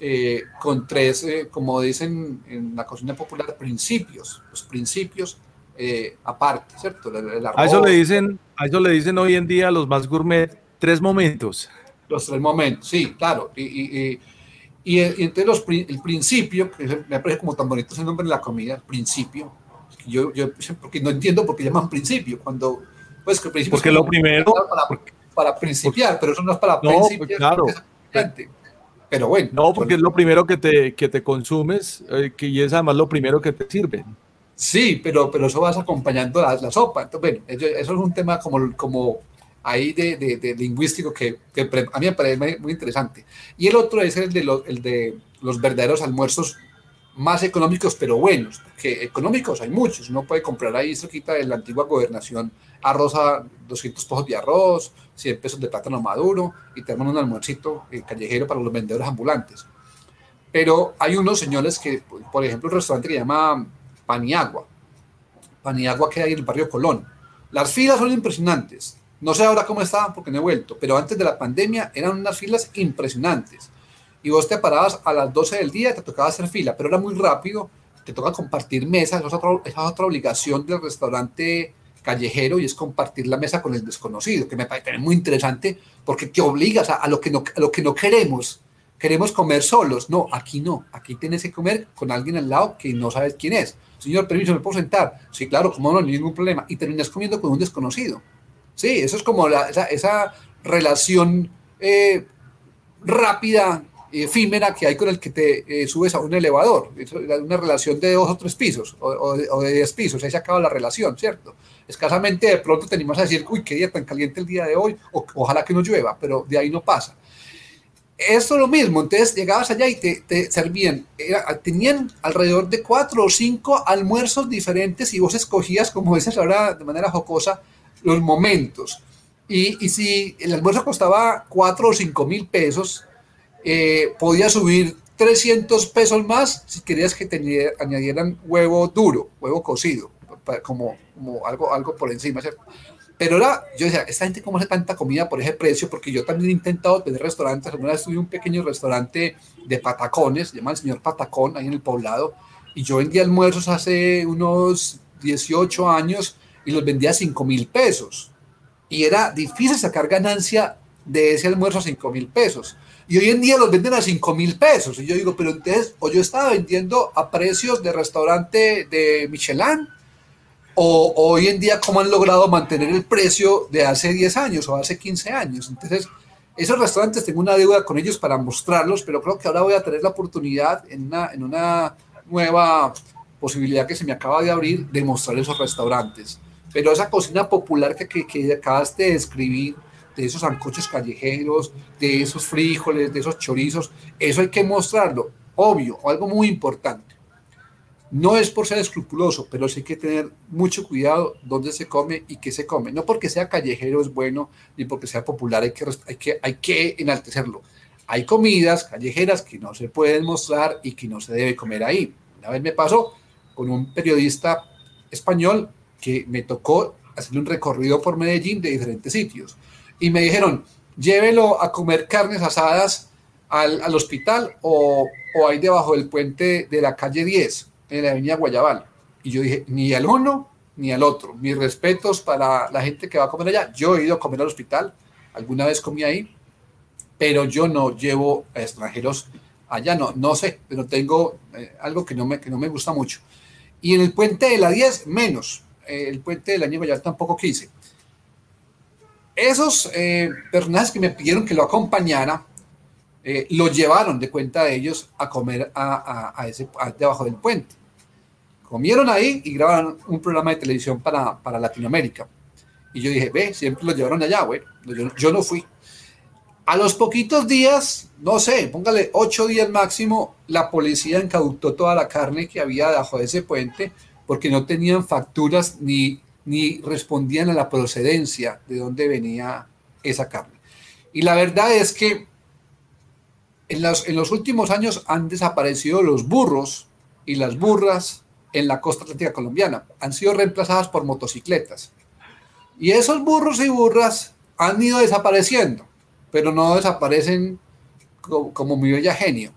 eh, con tres, eh, como dicen en la cocina popular, principios, los principios eh, aparte, ¿cierto? a eso le dicen, a eso le dicen hoy en día los más gourmet, tres momentos. Los tres momentos, sí, claro. Y, y, y, entre los, el principio, que me parece como tan bonito ese nombre de la comida, principio, yo, yo porque no entiendo por qué llaman principio, cuando, pues que principio porque es lo primero, para, para, principiar, pero eso no es para no, pues principiar. claro. Pero bueno. No, porque es lo primero que te, que te consumes eh, que, y es además lo primero que te sirve. Sí, pero, pero eso vas acompañando la, la sopa. Entonces, bueno, eso, es un tema como, como ahí de, de, lingüístico que, que, a mí me parece muy interesante. Y el otro es el de, los verdaderos almuerzos más económicos, pero buenos, que económicos hay muchos. Uno puede comprar ahí cerquita de la antigua gobernación arroz a 200 pesos de arroz, 100 pesos de plátano maduro y tenemos un almuercito eh, callejero para los vendedores ambulantes. Pero hay unos señores que, por ejemplo, un restaurante que se llama Paniagua. Paniagua queda ahí en el barrio Colón. Las filas son impresionantes. No sé ahora cómo estaban porque no he vuelto, pero antes de la pandemia eran unas filas impresionantes y vos te parabas a las 12 del día, te tocaba hacer fila, pero era muy rápido, te toca compartir mesa, esa es otra, obligación del restaurante callejero y es compartir la mesa con el desconocido, que me parece muy interesante porque te obligas a, lo, que no, a lo que no queremos. Queremos comer solos. No, aquí no. Aquí tienes que comer con alguien al lado que no sabes quién es. Señor, permiso, ¿me puedo sentar? Sí, claro, como no, ningún problema. Y terminas comiendo con un desconocido. Sí, eso es como esa, relación eh, rápida efímera que hay con el que te eh, subes a un elevador. Una relación de dos o tres pisos o, de diez pisos. Ahí se acaba la relación, ¿cierto? Escasamente de pronto tenemos a decir, uy, qué día tan caliente el día de hoy, o, ojalá que no llueva, pero de ahí no pasa. Esto es lo mismo, entonces llegabas allá y te, te servían, tenían alrededor de cuatro o cinco almuerzos diferentes y vos escogías, como dices ahora de manera jocosa, los momentos. Y, y si el almuerzo costaba cuatro o cinco mil pesos, eh, podía subir 300 pesos más si querías que te añadieran huevo duro, huevo cocido, como, como algo, algo por encima, ¿cierto? Pero ahora, yo decía, esta gente cómo hace tanta comida por ese precio, porque yo también he intentado tener restaurantes, alguna vez tuve un pequeño restaurante de patacones, se llama el señor Patacón, ahí en el poblado, y yo vendía almuerzos hace unos 18 años y los vendía a 5 mil pesos. Y era difícil sacar ganancia de ese almuerzo a 5 mil pesos. Y hoy en día los venden a 5 mil pesos. Y yo digo, pero entonces, o yo estaba vendiendo a precios de restaurante de Michelin, o, hoy en día, ¿cómo han logrado mantener el precio de hace 10 años o hace 15 años? Entonces, esos restaurantes tengo una deuda con ellos para mostrarlos, pero creo que ahora voy a tener la oportunidad en una, en una nueva posibilidad que se me acaba de abrir de mostrar esos restaurantes. Pero esa cocina popular que, que, que acabaste de describir, de esos ancochos callejeros, de esos frijoles, de esos chorizos. Eso hay que mostrarlo, obvio, algo muy importante. No es por ser escrupuloso, pero sí hay que tener mucho cuidado dónde se come y qué se come. No porque sea callejero es bueno, ni porque sea popular hay que, hay que, hay que enaltecerlo. Hay comidas callejeras que no se pueden mostrar y que no se debe comer ahí. Una vez me pasó con un periodista español que me tocó hacer un recorrido por Medellín de diferentes sitios y me dijeron, llévelo a comer carnes asadas al, al hospital o, o, ahí debajo del puente de la calle 10, en la avenida Guayabal. Y yo dije, ni al uno ni al otro. Mis respetos para la gente que va a comer allá. Yo he ido a comer al hospital, alguna vez comí ahí, pero yo no llevo a extranjeros allá, no, no sé, pero tengo eh, algo que no, me, que no me gusta mucho. Y en el puente de la 10, menos. El puente de la Guayabal tampoco quise. Esos eh, personajes que me pidieron que lo acompañara, eh, lo llevaron de cuenta de ellos a comer a, ese, debajo del puente. Comieron ahí y grabaron un programa de televisión para, para Latinoamérica. Y yo dije, ve, siempre lo llevaron allá, güey. Yo, yo, no fui. A los poquitos días, no sé, póngale ocho días máximo, la policía incautó toda la carne que había debajo de ese puente porque no tenían facturas ni ni respondían a la procedencia de dónde venía esa carne. Y la verdad es que en los, en los últimos años han desaparecido los burros y las burras en la costa atlántica colombiana. Han sido reemplazadas por motocicletas. Y esos burros y burras han ido desapareciendo, pero no desaparecen como, como mi bella genio.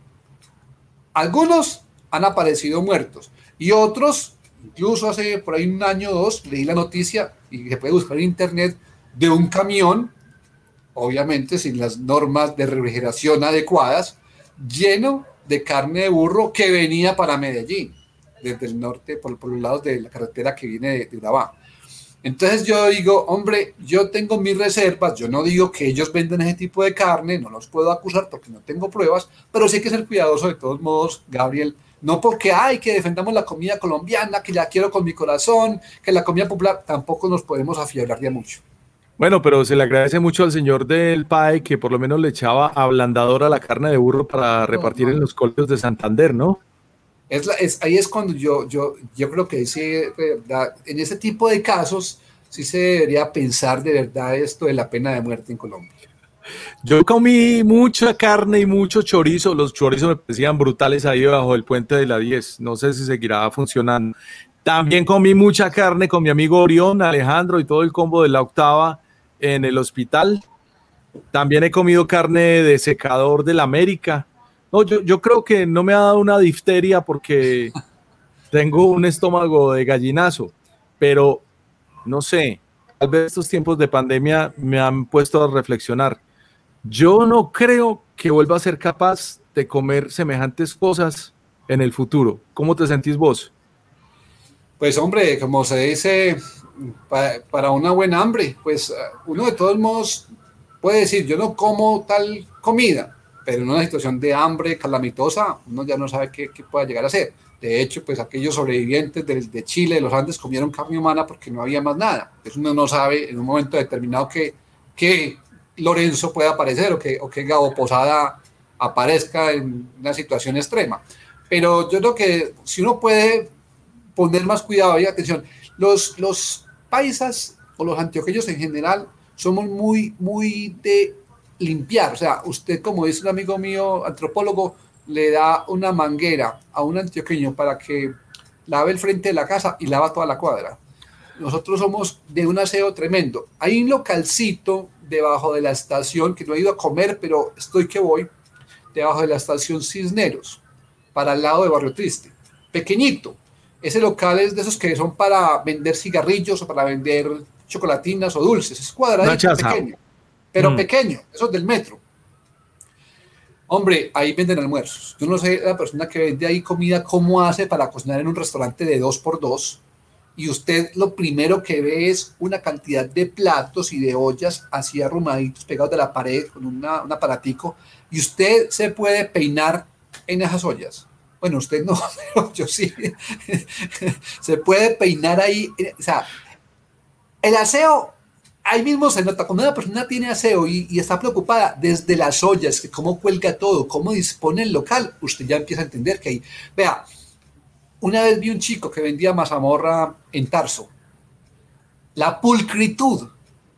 Algunos han aparecido muertos y otros Incluso hace por ahí un año o dos leí la noticia y se puede buscar en internet de un camión, obviamente sin las normas de refrigeración adecuadas, lleno de carne de burro que venía para Medellín, desde el norte, por, por los lados de la carretera que viene de, de Urabá. Entonces yo digo, hombre, yo tengo mis reservas, yo no digo que ellos venden ese tipo de carne, no los puedo acusar porque no tengo pruebas, pero sí hay que ser cuidadoso de todos modos, Gabriel, no porque hay que defendamos la comida colombiana, que la quiero con mi corazón, que la comida popular, tampoco nos podemos afiablar ya mucho. Bueno, pero se le agradece mucho al señor del PAE que por lo menos le echaba ablandador a la carne de burro para repartir en los colegios de Santander, ¿no? Es, ahí es cuando yo, yo, yo creo que sí, en ese tipo de casos sí se debería pensar de verdad esto de la pena de muerte en Colombia. Yo comí mucha carne y mucho chorizo. Los chorizos me parecían brutales ahí bajo el puente de la 10. No sé si seguirá funcionando. También comí mucha carne con mi amigo Orión, Alejandro y todo el combo de la octava en el hospital. También he comido carne de secador de la América. No, yo, yo creo que no me ha dado una difteria porque tengo un estómago de gallinazo, pero no sé, tal vez estos tiempos de pandemia me han puesto a reflexionar. Yo no creo que vuelva a ser capaz de comer semejantes cosas en el futuro. ¿Cómo te sentís vos? Pues hombre, como se dice, para, una buena hambre, pues uno de todos modos puede decir, yo no como tal comida, pero en una situación de hambre calamitosa, uno ya no sabe qué, qué pueda llegar a ser. De hecho, pues aquellos sobrevivientes de, de, Chile, de los Andes, comieron carne humana porque no había más nada. Pues uno no sabe en un momento determinado que, que Lorenzo pueda aparecer o que, o que Gabo Posada aparezca en una situación extrema. Pero yo creo que si uno puede poner más cuidado y atención, los, los paisas o los antioqueños en general somos muy, muy de limpiar. O sea, usted, como dice un amigo mío, antropólogo, le da una manguera a un antioqueño para que lave el frente de la casa y lava toda la cuadra. Nosotros somos de un aseo tremendo. Hay un localcito debajo de la estación, que no he ido a comer, pero estoy que voy, debajo de la estación Cisneros, para el lado de Barrio Triste. Pequeñito. Ese local es de esos que son para vender cigarrillos o para vender chocolatinas o dulces. Es cuadradito, pequeño. Pero mm. pequeño, eso es del metro. Hombre, ahí venden almuerzos. Yo no sé la persona que vende ahí comida, cómo hace para cocinar en un restaurante de dos por dos y usted lo primero que ve es una cantidad de platos y de ollas así arrumaditos pegados de la pared con una, un aparatico y usted se puede peinar en esas ollas. Bueno, usted no, pero yo sí. se puede peinar ahí. O sea, el aseo, ahí mismo se nota, cuando una persona tiene aseo y, y está preocupada desde las ollas, que cómo cuelga todo, cómo dispone el local, usted ya empieza a entender que ahí, vea, una vez vi un chico que vendía mazamorra en Tarso. La pulcritud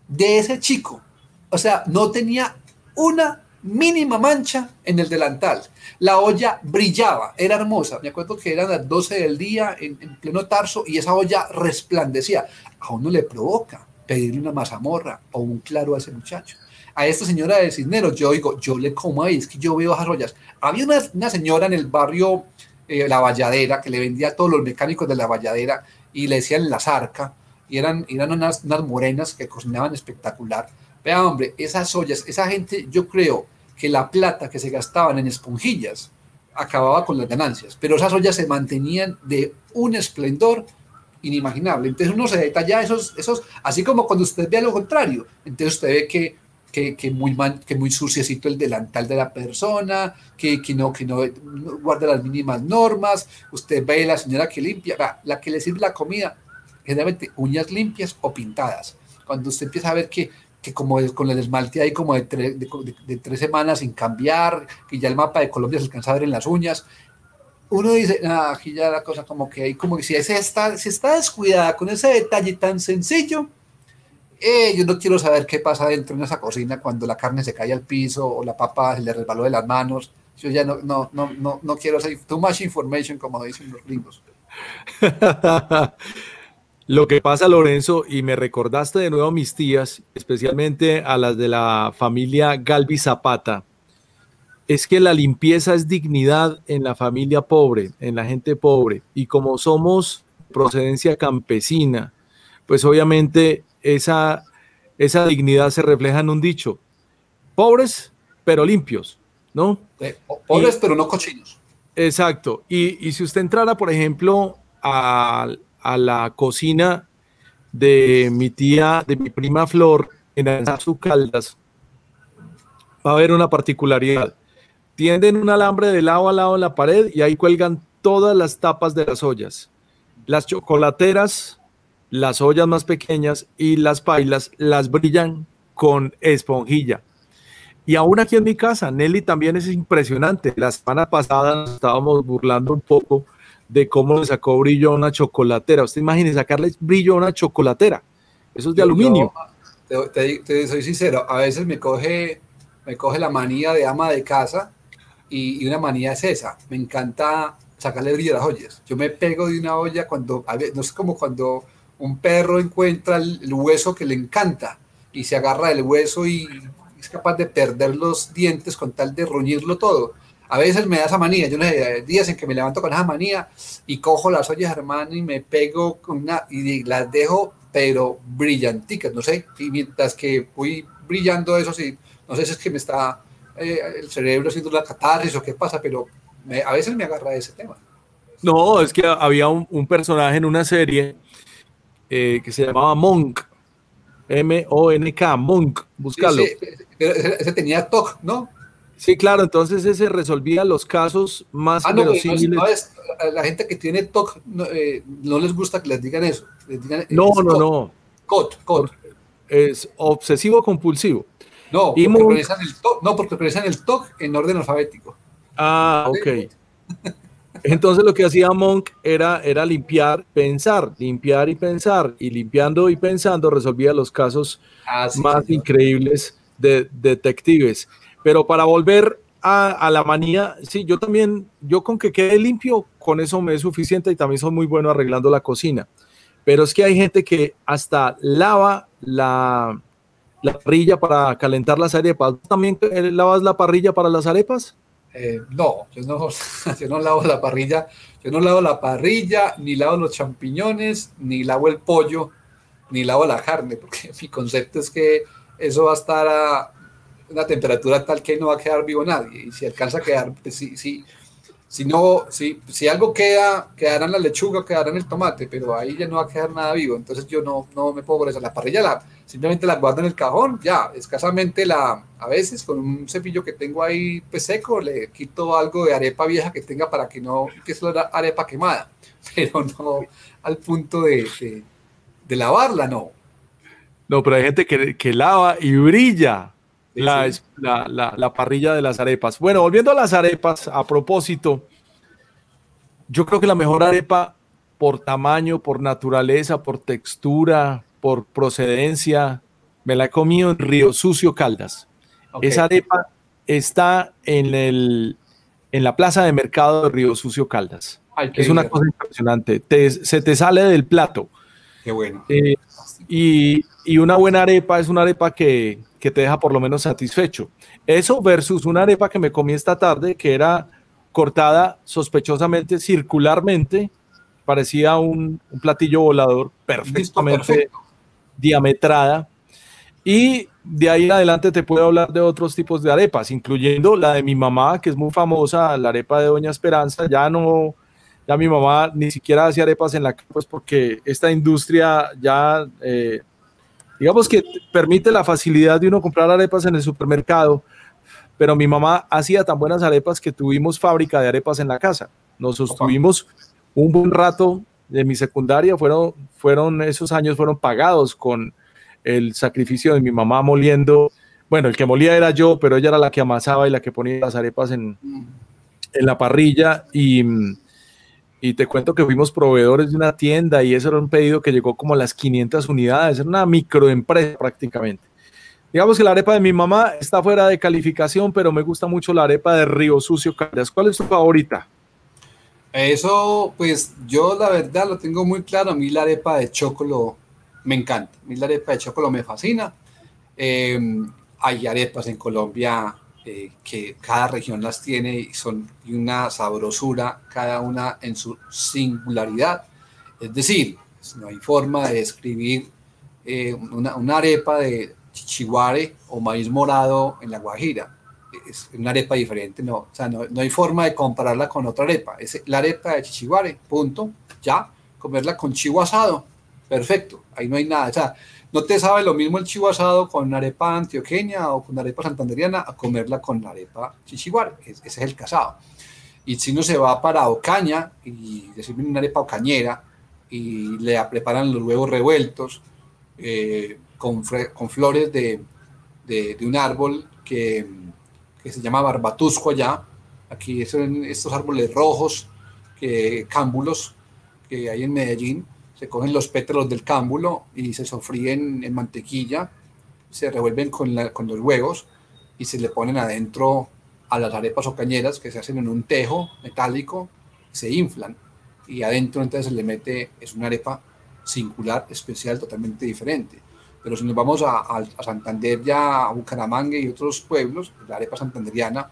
de ese chico, o sea, no tenía una mínima mancha en el delantal. La olla brillaba, era hermosa. Me acuerdo que eran las 12 del día en, pleno Tarso y esa olla resplandecía. A uno le provoca pedirle una mazamorra o un claro a ese muchacho. A esta señora de Cisneros, yo digo, yo le como ahí, es que yo veo esas ollas. Había una, una señora en el barrio eh, la valladera, que le vendía a todos los mecánicos de la valladera y le decían la zarca, y eran, eran unas, unas morenas que cocinaban espectacular. Vea, hombre, esas ollas, esa gente, yo creo que la plata que se gastaban en esponjillas acababa con las ganancias, pero esas ollas se mantenían de un esplendor inimaginable. Entonces uno se detalla esos, esos, así como cuando usted ve lo contrario, entonces usted ve que que, muy, que muy suciecito el delantal de la persona, que, que, no, que no guarda las mínimas normas, usted ve a la señora que limpia, la que le sirve la comida, generalmente uñas limpias o pintadas. Cuando usted empieza a ver que, que como con el esmalte hay como de, de, tres semanas sin cambiar, que ya el mapa de Colombia se alcanza a ver en las uñas, uno dice, ah, aquí ya la cosa como que hay como que si, está, si está descuidada con ese detalle tan sencillo, eh, yo no quiero saber qué pasa dentro de esa cocina cuando la carne se cae al piso o la papa se le resbaló de las manos. Yo ya no, no, no, no, no quiero hacer too much information, como dicen los gringos. Lo que pasa, Lorenzo, y me recordaste de nuevo a mis tías, especialmente a las de la familia Galvi Zapata, es que la limpieza es dignidad en la familia pobre, en la gente pobre. Y como somos procedencia campesina, pues obviamente esa, esa dignidad se refleja en un dicho, pobres pero limpios, ¿no? pobres pero no cochinos. Exacto. Y, si usted entrara, por ejemplo, a, la cocina de mi tía, de mi prima Flor, en sus Caldas, va a haber una particularidad. Tienden un alambre de lado a lado en la pared y ahí cuelgan todas las tapas de las ollas. Las chocolateras las ollas más pequeñas y las pailas las brillan con esponjilla. Y aún aquí en mi casa, Nelly también es impresionante. La semana pasada nos estábamos burlando un poco de cómo le sacó brillo a una chocolatera. Usted imagine sacarle brillo a una chocolatera. Eso es de aluminio. te, soy sincero, a veces me coge, me coge la manía de ama de casa y, una manía es esa. Me encanta sacarle brillo a las ollas. Yo me pego de una olla cuando, no es como cuando un perro encuentra el, hueso que le encanta y se agarra del hueso y es capaz de perder los dientes con tal de ruñirlo todo. A veces me da esa manía, yo no sé, días en que me levanto con esa manía y cojo las ollas hermano y me pego con una y las dejo pero brillanticas, no sé, y mientras que voy brillando eso, sí, no sé si es que me está eh, el cerebro haciendo la catarsis o qué pasa, pero a veces me agarra ese tema. No, es que había un, personaje en una serie eh, que se llamaba Monk, M-O-N-K, Monk, búscalo. Sí, ese tenía TOC, ¿no? Sí, claro, entonces ese resolvía los casos más ah, no, la gente que tiene TOC eh, no, les gusta que les digan eso. no, no, no. COT, COT. Es obsesivo compulsivo. No, porque precisan el TOC, no, porque el TOC en orden alfabético. Ah, ok. Entonces lo que hacía Monk era, era limpiar, pensar, limpiar y pensar, y limpiando y pensando resolvía los casos ah, más increíbles de detectives. Pero para volver a, la manía, sí, yo también, yo con que quede limpio, con eso me es suficiente y también soy muy bueno arreglando la cocina. Pero es que hay gente que hasta lava la, la parrilla para calentar las arepas. ¿También lavas la parrilla para las arepas? Eh, no, yo no, lavo la parrilla, yo no lavo la parrilla, ni lavo los champiñones, ni lavo el pollo, ni lavo la carne, porque mi concepto es que eso va a estar a, una temperatura tal que no va a quedar vivo nadie. Y si alcanza a quedar, pues, si, si, si, no, si, algo queda, quedará en la lechuga, quedará en el tomate, pero ahí ya no va a quedar nada vivo. Entonces yo no, no me puedo por eso. La parrilla la, simplemente la guardo en el cajón, ya, escasamente la, a veces con un cepillo que tengo ahí pues, seco, le quito algo de arepa vieja que tenga para que no, que es la arepa quemada, pero no al punto de, de, de lavarla, no. No, pero hay gente que, que lava y brilla la, la, parrilla de las arepas. Bueno, volviendo a las arepas, a propósito, yo creo que la mejor arepa por tamaño, por naturaleza, por textura, por procedencia, me la he comido en Río Sucio Caldas. Esa arepa está en, el, en la plaza de mercado de Río Sucio Caldas. es una cosa impresionante. se te sale del plato. Qué bueno. Eh, y, y, una buena arepa es una arepa que, que te deja por lo menos satisfecho. Eso versus una arepa que me comí esta tarde que era cortada sospechosamente circularmente, parecía un, platillo volador perfectamente diametrada. Y de ahí en adelante te puedo hablar de otros tipos de arepas, incluyendo la de mi mamá, que es muy famosa, la arepa de Doña Esperanza. Ya no, ya mi mamá ni siquiera hacía arepas en la pues porque esta industria ya eh, digamos que permite la facilidad de uno comprar arepas en el supermercado, pero mi mamá hacía tan buenas arepas que tuvimos fábrica de arepas en la casa. Nos sostuvimos un buen rato de mi secundaria, fueron, fueron esos años fueron pagados con el sacrificio de mi mamá moliendo. Bueno, el que molía era yo, pero ella era la que amasaba y la que ponía las arepas en, mm. en la parrilla y y te cuento que fuimos proveedores de una tienda y eso era un pedido que llegó como a las 500 unidades, era una microempresa prácticamente. Digamos que la arepa de mi mamá está fuera de calificación, pero me gusta mucho la arepa de Río Sucio Caldas. ¿Cuál es tu favorita? Eso, pues yo la verdad lo tengo muy claro. A mí la arepa de chocolo me encanta. A mí la arepa de chocolo me fascina. Em, hay arepas en Colombia eh, que cada región las tiene y son una sabrosura, cada una en su singularidad. Es decir, no hay forma de describir eh, una, una, arepa de chichiguare o maíz morado en la Guajira. Es una arepa diferente, no, o sea, no, no hay forma de compararla con otra arepa. Es la arepa de chichiguare, punto, ya. Comerla con chivo asado, perfecto, ahí no hay nada. O sea, no te sabe lo mismo el chivo asado con arepa antioqueña o con arepa santanderiana a comerla con arepa chichiguar. Ese es el casado. Y si uno se va para Ocaña y decirme una arepa ocañera y le preparan los huevos revueltos eh, con, con, flores de, de, un árbol que, que, se llama barbatusco allá. Aquí son estos árboles rojos que, cámbulos que hay en Medellín. Se cogen los pétalos del cámbulo y se sofríen en mantequilla, se revuelven con, con los huevos y se le ponen adentro a las arepas o cañeras que se hacen en un tejo metálico, se inflan y adentro entonces se le mete, es una arepa singular, especial, totalmente diferente. Pero si nos vamos a, a, Santander, ya a Bucaramanga y otros pueblos, la arepa santanderiana,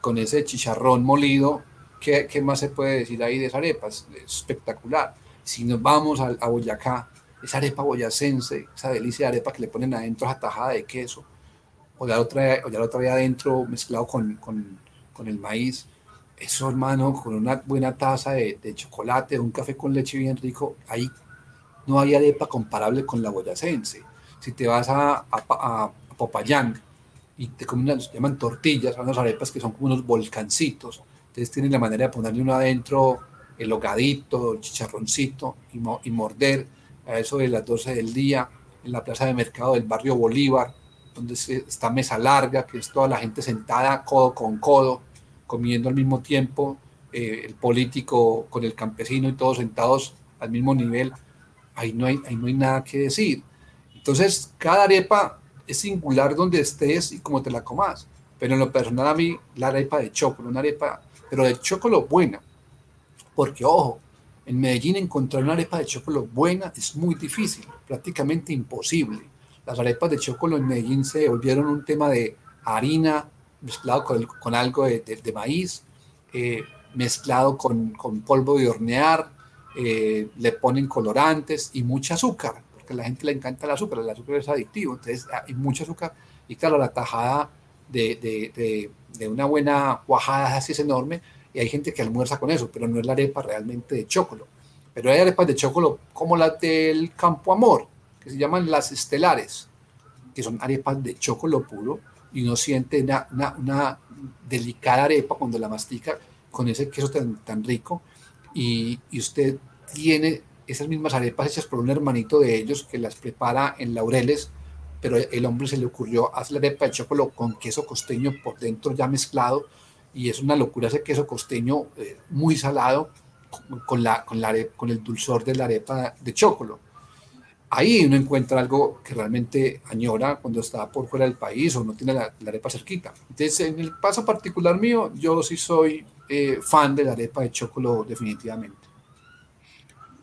con ese chicharrón molido, ¿qué, ¿qué, más se puede decir ahí de esa arepa? Es, espectacular. Si nos vamos a, a, Boyacá, esa arepa boyacense, esa delicia de arepa que le ponen adentro esa tajada de queso, o ya la otra, o ya la otra vez adentro mezclado con, con, con, el maíz, eso hermano, con una buena taza de, de chocolate, un café con leche bien rico, ahí no hay arepa comparable con la boyacense. Si te vas a, a, Popayán y te comen unas, llaman tortillas, son unas arepas que son como unos volcancitos, entonces tienen la manera de ponerle uno adentro el hogadito, el chicharroncito y, y morder a eso de las 12 del día en la plaza de mercado del barrio Bolívar, donde está mesa larga, que es toda la gente sentada codo con codo, comiendo al mismo tiempo, eh, el político con el campesino y todos sentados al mismo nivel ahí no hay, ahí no hay nada que decir. Entonces, cada arepa es singular donde estés y como te la comas. Pero en lo personal a mí, la arepa de chocolate, una arepa, pero de chocolate buena. Porque, ojo, en Medellín encontrar una arepa de chocolate buena es muy difícil, prácticamente imposible. Las arepas de chocolate en Medellín se volvieron un tema de harina mezclado con, algo de, maíz, eh, mezclado con, con polvo de hornear, eh, le ponen colorantes y mucha azúcar, porque a la gente le encanta el azúcar, el azúcar es adictivo, entonces hay mucho azúcar y claro, la tajada de, de, de, una buena cuajada así es enorme y hay gente que almuerza con eso, pero no es la arepa realmente de chocolate. Pero hay arepas de chocolate como las del Campo Amor, que se llaman las estelares, que son arepas de chocolate puro y uno siente una, una, una delicada arepa cuando la mastica con ese queso tan, tan rico y, usted tiene esas mismas arepas hechas por un hermanito de ellos que las prepara en laureles, pero el hombre se le ocurrió hacer la arepa de chocolate con queso costeño por dentro ya mezclado y es una locura ese queso costeño eh, muy salado con, la, con, la, con el dulzor de la arepa de chocolate. Ahí uno encuentra algo que realmente añora cuando está por fuera del país o no tiene la, arepa cerquita. Entonces, en el paso particular mío, yo sí soy eh, fan de la arepa de chocolate definitivamente.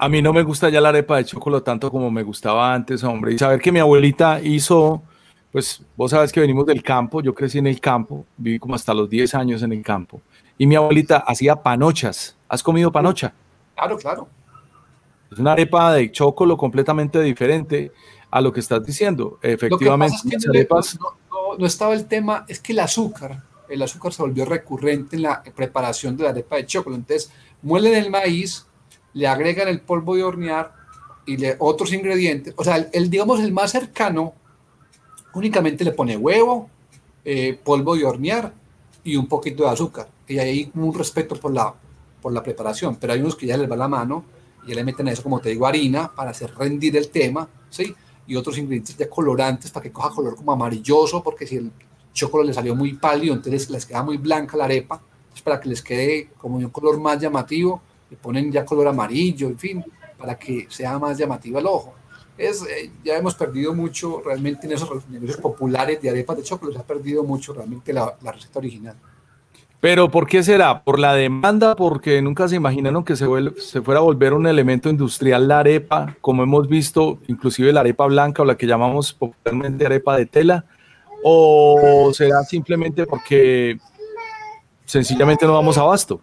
A mí no me gusta ya la arepa de chocolate tanto como me gustaba antes, hombre. Y saber que mi abuelita hizo, pues vos sabes que venimos del campo, yo crecí en el campo, viví como hasta los 10 años en el campo. Y mi abuelita hacía panochas. ¿Has comido panocha? Claro, claro. Es una arepa de chocolate completamente diferente a lo que estás diciendo. Efectivamente, no estaba el tema, es que el azúcar el azúcar se volvió recurrente en la preparación de la arepa de chocolate. Entonces, muelen el maíz, le agregan el polvo de hornear y le, otros ingredientes. O sea, el, digamos, el más cercano únicamente le pone huevo, eh, polvo de hornear y un poquito de azúcar. Y hay un respeto por la, por la preparación, pero hay unos que ya les va la mano y ya le meten eso, como te digo, harina para hacer rendir el tema, ¿sí? Y otros ingredientes ya colorantes para que coja color como amarilloso, porque si el chocolate le salió muy pálido, entonces les queda muy blanca la arepa, es para que les quede como un color más llamativo, le ponen ya color amarillo, en fin, para que sea más llamativo el ojo. Es, eh, ya hemos perdido mucho realmente en esos negocios populares de arepas de chocolate, se ha perdido mucho realmente la, la receta original. Pero ¿por qué será? ¿Por la demanda? Porque nunca se imaginaron que se, se, fuera a volver un elemento industrial la arepa, como hemos visto, inclusive la arepa blanca o la que llamamos popularmente arepa de tela, o será simplemente porque sencillamente no vamos a abasto?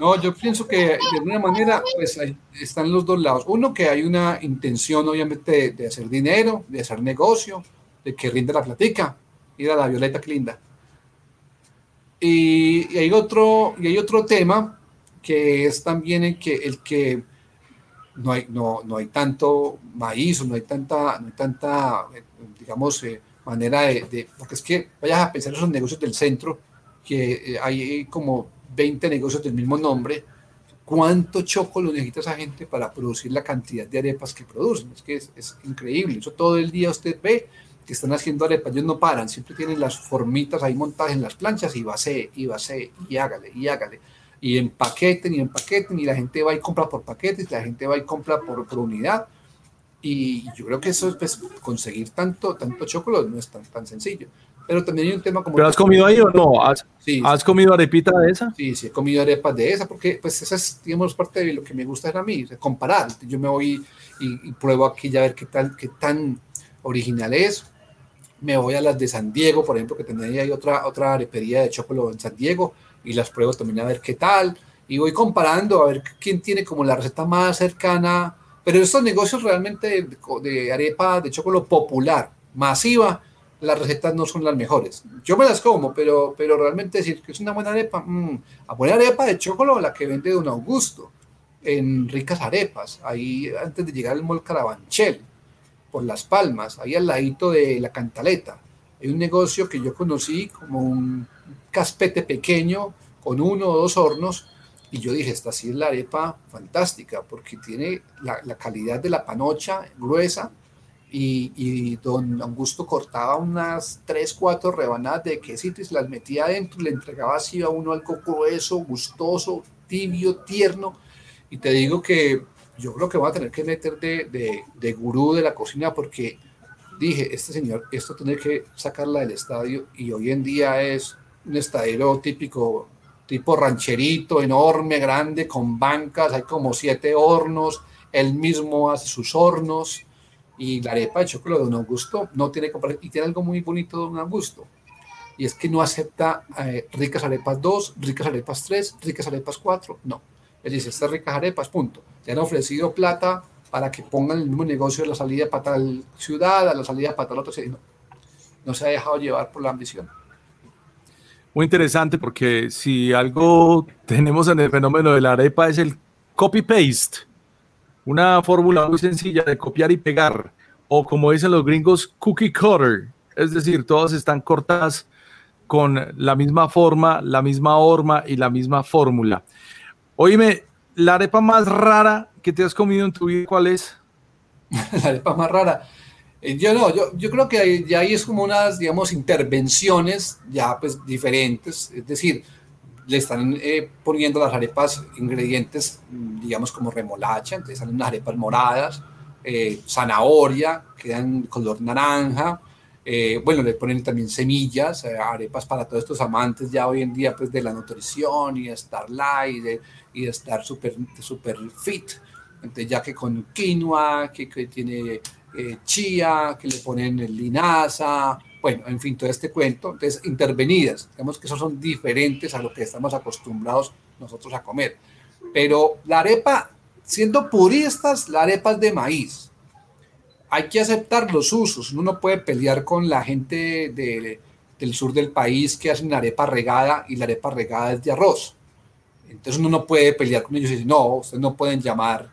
No, yo pienso que de alguna manera pues están los dos lados. Uno, que hay una intención obviamente de, hacer dinero, de hacer negocio, de que rinda la platica. Mira la Violeta, que linda. Y, hay otro, y hay otro tema que es también el que, el que no, hay, no, no hay tanto maíz no hay tanta, no hay tanta digamos, eh, manera de, porque es que vayas a pensar en esos negocios del centro, que eh, hay como 20 negocios del mismo nombre, ¿cuánto chocolate necesita esa gente para producir la cantidad de arepas que producen? Es que es, increíble, eso todo el día usted ve que están haciendo arepas, ellos no paran, siempre tienen las formitas ahí montadas en las planchas y vacé, y vacé, y hágale, y hágale. y empaqueten y empaqueten y la gente va y compra por paquetes, la gente va y compra por, por unidad. Y yo creo que eso es pues, conseguir tanto, tanto chocolate no es tan, tan sencillo. Pero también hay un tema como... ¿Pero has comido ahí o no? ¿Has, sí, ¿has comido arepita de esa? Sí, sí, he comido arepas de esa, porque pues esa es, digamos, parte de lo que me gusta a mí, comparar. Yo me voy y, y, pruebo aquí ya a ver qué, tal, qué tan original es. Me voy a las de San Diego, por ejemplo, que también hay otra, otra arepería de chocolate en San Diego y las pruebo también a ver qué tal. Y voy comparando a ver quién tiene como la receta más cercana. Pero estos negocios realmente de, de arepa de chocolate popular, masiva, las recetas no son las mejores. Yo me las como, pero, pero realmente decir que es una buena arepa, mmm, a buena arepa de chocolate la que vende Don Augusto, en ricas arepas, ahí antes de llegar al Mall Carabanchel, por Las Palmas, ahí al ladito de la Cantaleta. Hay un negocio que yo conocí como un caspete pequeño con uno o dos hornos y yo dije, esta sí es la arepa fantástica porque tiene la, la calidad de la panocha gruesa y, don Augusto cortaba unas 3, 4 rebanadas de quesito y las metía adentro le entregaba así a uno algo grueso, gustoso, tibio, tierno. Y te digo que yo creo que voy a tener que meter de, de, de gurú de la cocina porque dije, este señor, esto tiene que sacarla del estadio y hoy en día es un estadero típico, tipo rancherito, enorme, grande, con bancas, hay como siete hornos, él mismo hace sus hornos y la arepa de chocolate de Don Augusto no tiene comparación. Y tiene algo muy bonito Don Augusto. Y es que no acepta eh, ricas arepas 2, ricas arepas 3, ricas arepas 4. No. Él dice, estas ricas arepas, punto. Le han ofrecido plata para que pongan el mismo negocio de la salida para tal ciudad, a la salida para tal otra ciudad. No, no se ha dejado llevar por la ambición. Muy interesante porque si algo tenemos en el fenómeno de la arepa es el copy-paste una fórmula muy sencilla de copiar y pegar, o como dicen los gringos, cookie cutter, es decir, todas están cortadas con la misma forma, la misma horma y la misma fórmula. Oíme, la arepa más rara que te has comido en tu vida, ¿cuál es? la arepa más rara. Eh, yo no, yo, yo creo que ya ahí es como unas, digamos, intervenciones ya pues diferentes, es decir, le están eh, poniendo las arepas ingredientes, digamos, como remolacha, entonces salen unas arepas moradas, eh, zanahoria, quedan color naranja, eh, bueno, le ponen también semillas, eh, arepas para todos estos amantes ya hoy en día, pues, de la nutrición y de estar light y de estar súper super fit, entonces ya que con quinoa, que, que tiene chía, que le ponen linaza, bueno, en fin, todo este cuento, entonces intervenidas, digamos que esos son diferentes a lo que estamos acostumbrados nosotros a comer. Pero la arepa, siendo puristas, la arepa es de maíz. Hay que aceptar los usos, uno no puede pelear con la gente de, del sur del país que hacen arepa regada y la arepa regada es de arroz. Entonces uno no puede pelear con ellos y decir, no, ustedes no pueden llamar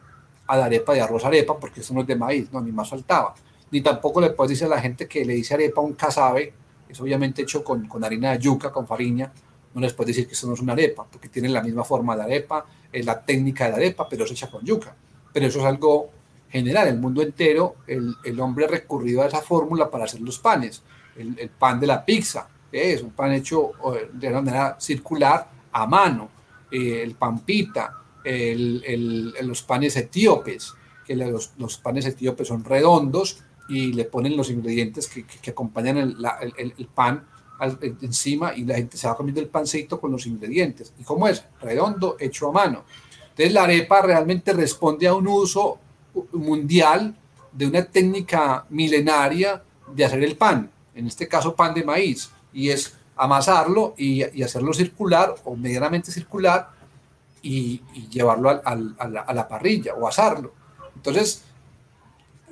a la arepa de arroz arepa porque eso no es de maíz, no, ni más faltaba ni tampoco le puedes decir a la gente que le dice arepa un casabe, es obviamente hecho con, con harina de yuca, con farina, no les puedes decir que eso no es una arepa, porque tiene la misma forma de arepa, es la técnica de la arepa, pero es hecha con yuca. Pero eso es algo general, el mundo entero, el, el hombre ha recurrido a esa fórmula para hacer los panes, el, pan de la pizza, es un pan hecho de una manera circular a mano, eh, el pan pita, el, los panes etíopes, que los, los panes etíopes son redondos, y le ponen los ingredientes que, que, acompañan el, el, el pan encima y la gente se va comiendo el pancito con los ingredientes. ¿Y cómo es? Redondo, hecho a mano. Entonces la arepa realmente responde a un uso mundial de una técnica milenaria de hacer el pan, en este caso pan de maíz, y es amasarlo y, y hacerlo circular o medianamente circular y, y llevarlo al, al, a, la, a la parrilla o asarlo. Entonces,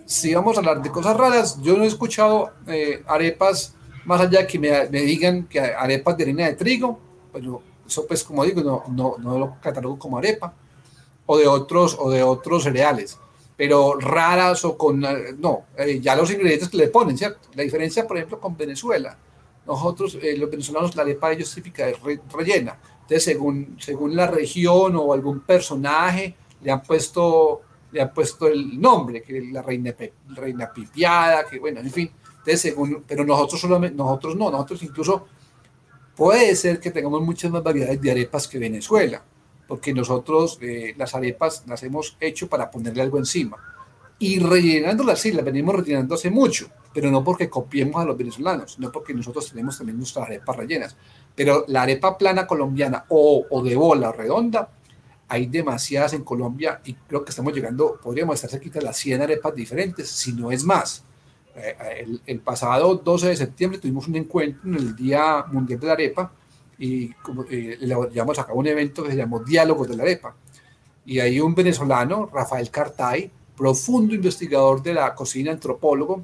si vamos a hablar de cosas raras, yo no he escuchado eh, arepas, más allá que me, me, digan que arepas de harina de trigo, pero eso pues como digo, no, no, no lo catalogo como arepa, o de otros, o de otros cereales, pero raras o con, no, eh, ya los ingredientes que le ponen, ¿cierto? La diferencia, por ejemplo, con Venezuela, nosotros, eh, los venezolanos, la arepa de ellos típica es re, rellena, entonces según, según la región o algún personaje, le han puesto le ha puesto el nombre, que la reina, reina pipiada, que bueno, en fin, entonces, según, pero nosotros solamente, nosotros no, nosotros incluso puede ser que tengamos muchas más variedades de arepas que Venezuela, porque nosotros eh, las arepas las hemos hecho para ponerle algo encima. Y rellenándolas, sí, las venimos rellenando hace mucho, pero no porque copiemos a los venezolanos, no porque nosotros tenemos también nuestras arepas rellenas. Pero la arepa plana colombiana o, o de bola redonda, hay demasiadas en Colombia y creo que estamos llegando, podríamos estar cerquita de las 100 arepas diferentes, si no es más. Eh, el, el, pasado 12 de septiembre tuvimos un encuentro en el Día Mundial de la Arepa y eh, llevamos a cabo un evento que se llamó Diálogos de la Arepa. Y hay un venezolano, Rafael Cartay, profundo investigador de la cocina, antropólogo,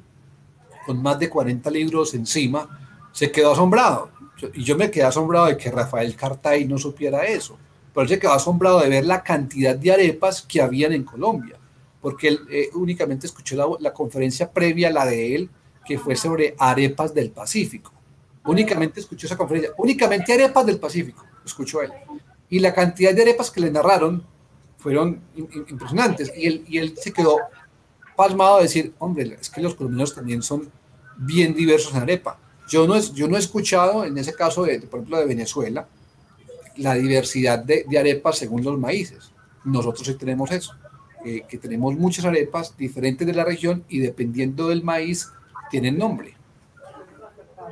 con más de 40 libros encima, se quedó asombrado. Y yo me quedé asombrado de que Rafael Cartay no supiera eso. Pero él se quedó asombrado de ver la cantidad de arepas que habían en Colombia, porque él eh, únicamente escuchó la, la conferencia previa, la de él, que fue sobre arepas del Pacífico Únicamente escuchó esa conferencia, únicamente arepas del Pacífico, escuchó él. Y la cantidad de arepas que le narraron fueron impresionantes. Y él, y él se quedó pasmado de decir, hombre, es que los colombianos también son bien diversos en arepa. Yo no, yo no he escuchado, en ese caso, de, por ejemplo, de Venezuela, la diversidad de, de arepas según los maíces. Nosotros sí tenemos eso, eh, que tenemos muchas arepas diferentes de la región y dependiendo del maíz tienen nombre.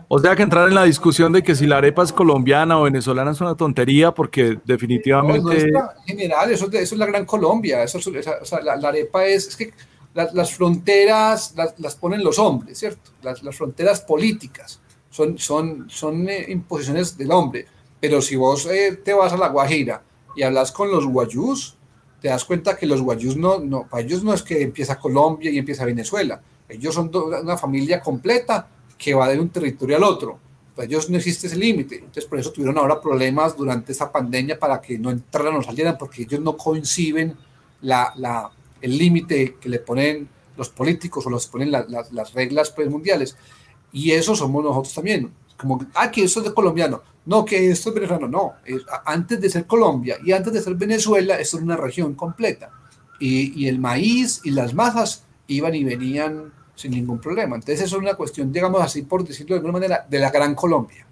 O sea que entrar en la discusión de que si la arepa es colombiana o venezolana es una tontería, porque definitivamente. No, en general, eso, eso, es la gran Colombia. Eso, o sea, la, arepa es. Es que las fronteras las, las, ponen los hombres, ¿cierto? Las, las fronteras políticas son, son, son eh, imposiciones del hombre. Pero si vos eh, te vas a la Guajira y hablas con los guayús, te das cuenta que los guayús no, no, para ellos no es que empieza Colombia y empieza Venezuela. Ellos son una familia completa que va de un territorio al otro. Para ellos no existe ese límite. Entonces, por eso tuvieron ahora problemas durante esa pandemia para que no entraran o salieran, porque ellos no coinciden la, la, el límite que le ponen los políticos o los ponen la, las reglas pues, mundiales. Y eso somos nosotros también. Como, ah, que esto es de colombiano. No, que esto es venezolano. No, antes de ser Colombia y antes de ser Venezuela, esto es una región completa. Y, y el maíz y las masas iban y venían sin ningún problema. Entonces eso es una cuestión, digamos así, por decirlo de alguna manera, de la Gran Colombia.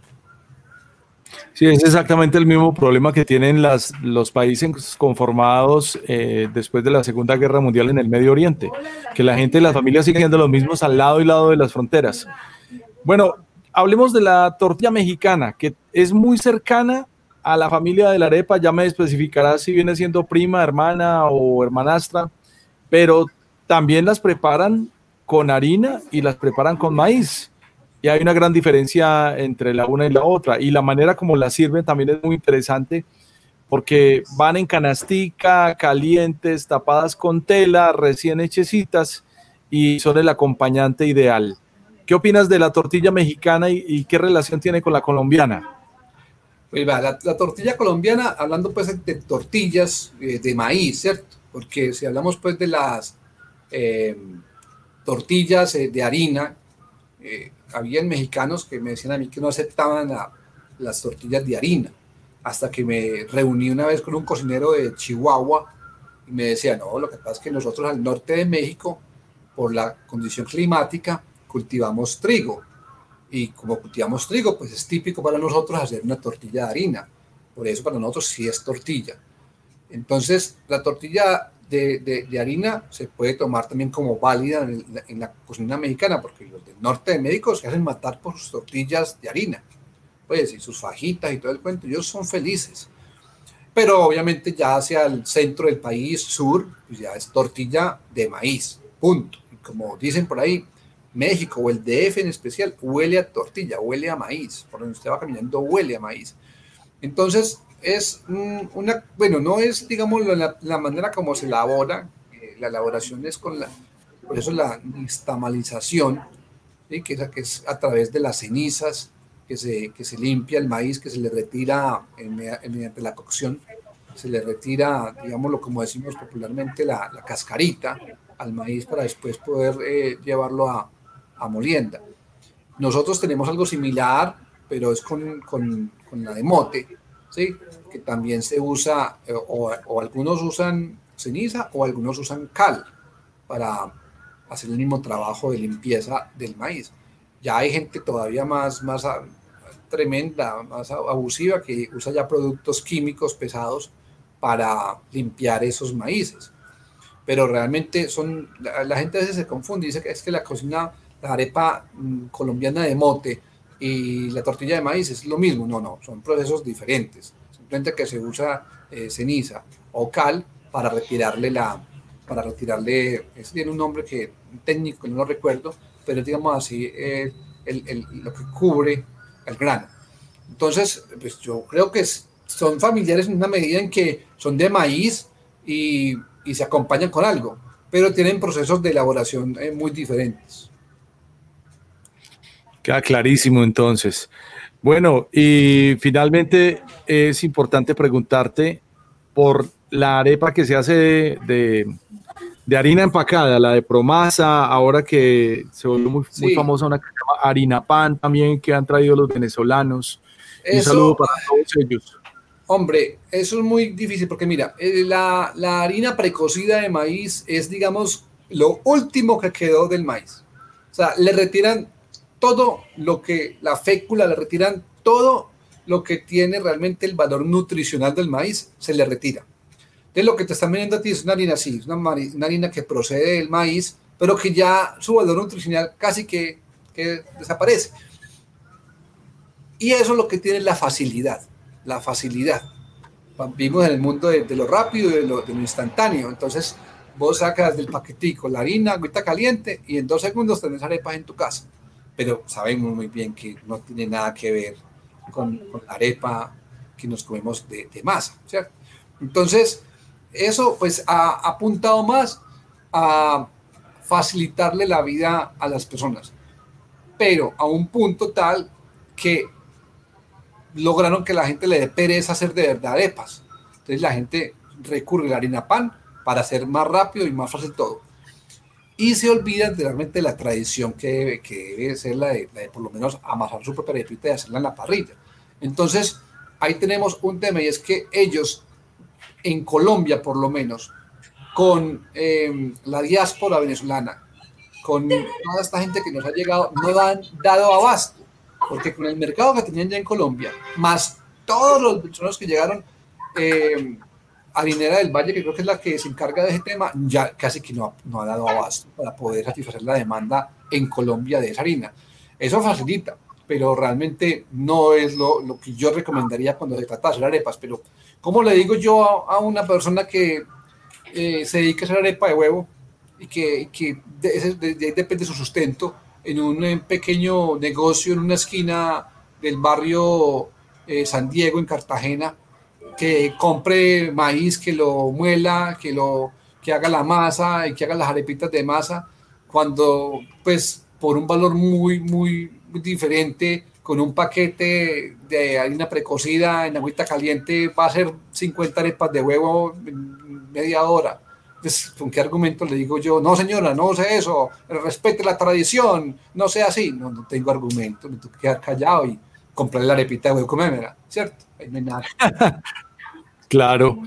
Sí, es exactamente el mismo problema que tienen las, los países conformados eh, después de la Segunda Guerra Mundial en el Medio Oriente, que la gente y las familias siguen siendo los mismos al lado y lado de las fronteras. Bueno, hablemos de la tortilla mexicana, que es muy cercana a la familia de la arepa, ya me especificará si viene siendo prima, hermana o hermanastra, pero también las preparan con harina y las preparan con maíz. Y hay una gran diferencia entre la una y la otra. Y la manera como las sirven también es muy interesante porque van en canastica, calientes, tapadas con tela, recién hechecitas y son el acompañante ideal. ¿Qué opinas de la tortilla mexicana y, qué relación tiene con la colombiana? Pues la, tortilla colombiana, hablando pues de tortillas eh, de maíz, ¿cierto? Porque si hablamos pues de las eh, tortillas eh, de harina. Habían mexicanos que me decían a mí que no aceptaban las tortillas de harina, hasta que me reuní una vez con un cocinero de Chihuahua y me decía, no, lo que pasa es que nosotros al norte de México, por la condición climática, cultivamos trigo. Y como cultivamos trigo, pues es típico para nosotros hacer una tortilla de harina. Por eso para nosotros sí es tortilla. Entonces, la tortilla de, de, harina se puede tomar también como válida en, la cocina mexicana, porque los del norte de México se hacen matar por sus tortillas de harina, pues, y sus fajitas y todo el cuento, ellos son felices. Pero obviamente ya hacia el centro del país, sur, pues ya es tortilla de maíz, punto. Y como dicen por ahí, México o el DF en especial huele a tortilla, huele a maíz, por donde usted va caminando huele a maíz. Entonces, es una, bueno, no es, digamos, la, manera como se elabora, eh, la elaboración es con la, por eso la estamalización, que, es, que es a través de las cenizas, que se, que se limpia el maíz, que se le retira mediante la cocción, se le retira, digámoslo como decimos popularmente, la, cascarita al maíz para después poder eh, llevarlo a, a, molienda. Nosotros tenemos algo similar, pero es con, con, con la de mote, ¿sí? que también se usa, eh, o, algunos usan ceniza o algunos usan cal para hacer el mismo trabajo de limpieza del maíz. Ya hay gente todavía más, más tremenda, más abusiva, que usa ya productos químicos pesados para limpiar esos maíces. Pero realmente son, la, gente a veces se confunde, dice que es que la cocina, la arepa mm, colombiana de mote y la tortilla de maíz es lo mismo. No, no, son procesos diferentes. Simplemente que se usa eh, ceniza o cal para retirarle la, para retirarle, eso tiene un nombre que técnico, no lo recuerdo, pero digamos así, el, el, lo que cubre el grano. Entonces, pues yo creo que son familiares en una medida en que son de maíz y, y se acompañan con algo, pero tienen procesos de elaboración eh, muy diferentes. Queda clarísimo entonces. Bueno, y finalmente es importante preguntarte por la arepa que se hace de, de, harina empacada, la de promasa, ahora que se volvió muy, muy famosa una que se llama harina pan también que han traído los venezolanos. Un saludo para todos ellos. Hombre, eso es muy difícil porque mira, eh, la, la, harina precocida de maíz es, digamos, lo último que quedó del maíz. O sea, le retiran todo lo que, la fécula, le retiran todo lo que tiene realmente el valor nutricional del maíz, se le retira. Entonces, lo que te están vendiendo a ti es una harina así, una, harina que procede del maíz, pero que ya su valor nutricional casi que, desaparece. Y eso es lo que tiene la facilidad la facilidad. Vivimos en el mundo de, lo rápido y de lo, instantáneo. Entonces, vos sacas del paquetico la harina, agüita caliente y en dos segundos tenés arepas en tu casa. Pero sabemos muy bien que no tiene nada que ver con, la arepa que nos comemos de, masa, ¿cierto? Entonces, eso pues ha apuntado más a facilitarle la vida a las personas, pero a un punto tal que lograron que la gente le dé pereza hacer de verdad arepas. Entonces la gente recurre a la harina pan para hacer más rápido y más fácil todo. Y se olvida realmente de la tradición que, que debe ser la de, por lo menos amasar su propia y hacerla en la parrilla. Entonces, ahí tenemos un tema y es que ellos, en Colombia por lo menos, con em, la diáspora venezolana, con toda esta gente que nos ha llegado, no han dado abasto porque con el mercado que tenían ya en Colombia, más todos los venezolanos que llegaron, eh, Harinera del Valle, que creo que es la que se encarga de ese tema, ya casi que no, no ha dado abasto para poder satisfacer la demanda en Colombia de esa harina. Eso facilita, pero realmente no es lo, lo, que yo recomendaría cuando se trata de hacer arepas. Pero, ¿cómo le digo yo a, una persona que eh, se dedica a hacer arepa de huevo y que, que de, de, de, depende su sustento? en un pequeño negocio en una esquina del barrio eh, San Diego en Cartagena, que compre maíz, que lo muela, que lo que haga la masa y que haga las arepitas de masa, cuando pues por un valor muy, muy, diferente, con un paquete de harina precocida en agüita caliente, va a ser 50 arepas de huevo en media hora pues, ¿con qué argumento le digo yo, no señora, no sé eso, respete la tradición, no sea así? No, no tengo argumento, me tengo que quedar callado y comprar la arepita de huevo comérmela, ¿cierto? Ahí no hay nada. claro.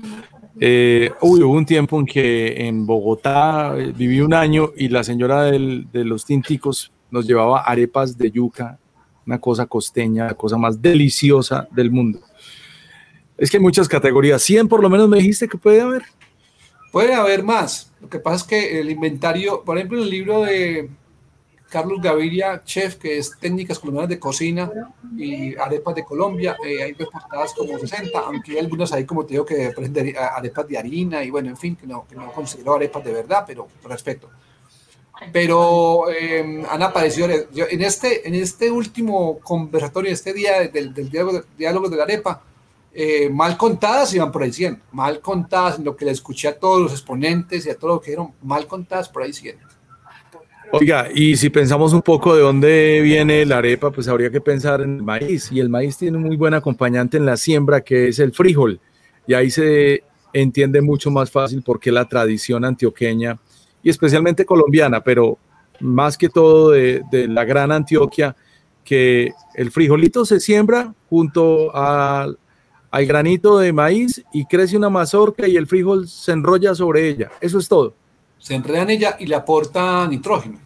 Eh, hubo un tiempo en que en Bogotá eh, viví un año y la señora del, de los tinticos nos llevaba arepas de yuca, una cosa costeña, la cosa más deliciosa del mundo. Es que hay muchas categorías. 100 por lo menos me dijiste que puede haber. Puede haber más. Lo que pasa es que el inventario, por ejemplo, el libro de Carlos Gaviria, chef, que es técnicas colombianas de cocina y arepas de Colombia, eh, hay reportadas como 60, aunque hay algunas ahí, como te digo, que aprenden arepas de harina y bueno, en fin, que no, que no considero arepas de verdad, pero respeto. Pero eh, han aparecido, en este, en este último conversatorio, este día del, del diálogo, diálogo de la arepa, eh, mal contadas iban por ahí 100, mal contadas, lo que le escuché a todos los exponentes y a todo lo que dijeron, mal contadas por ahí 100. Oiga, y si pensamos un poco de dónde viene la arepa, pues habría que pensar en el maíz. Y el maíz tiene un muy buen acompañante en la siembra, que es el frijol. Y ahí se entiende mucho más fácil por qué la tradición antioqueña y especialmente colombiana, pero más que todo de, la gran Antioquia, que el frijolito se siembra junto al granito de maíz y crece una mazorca y el frijol se enrolla sobre ella. Eso es todo. Se enreda en ella y le aporta nitrógeno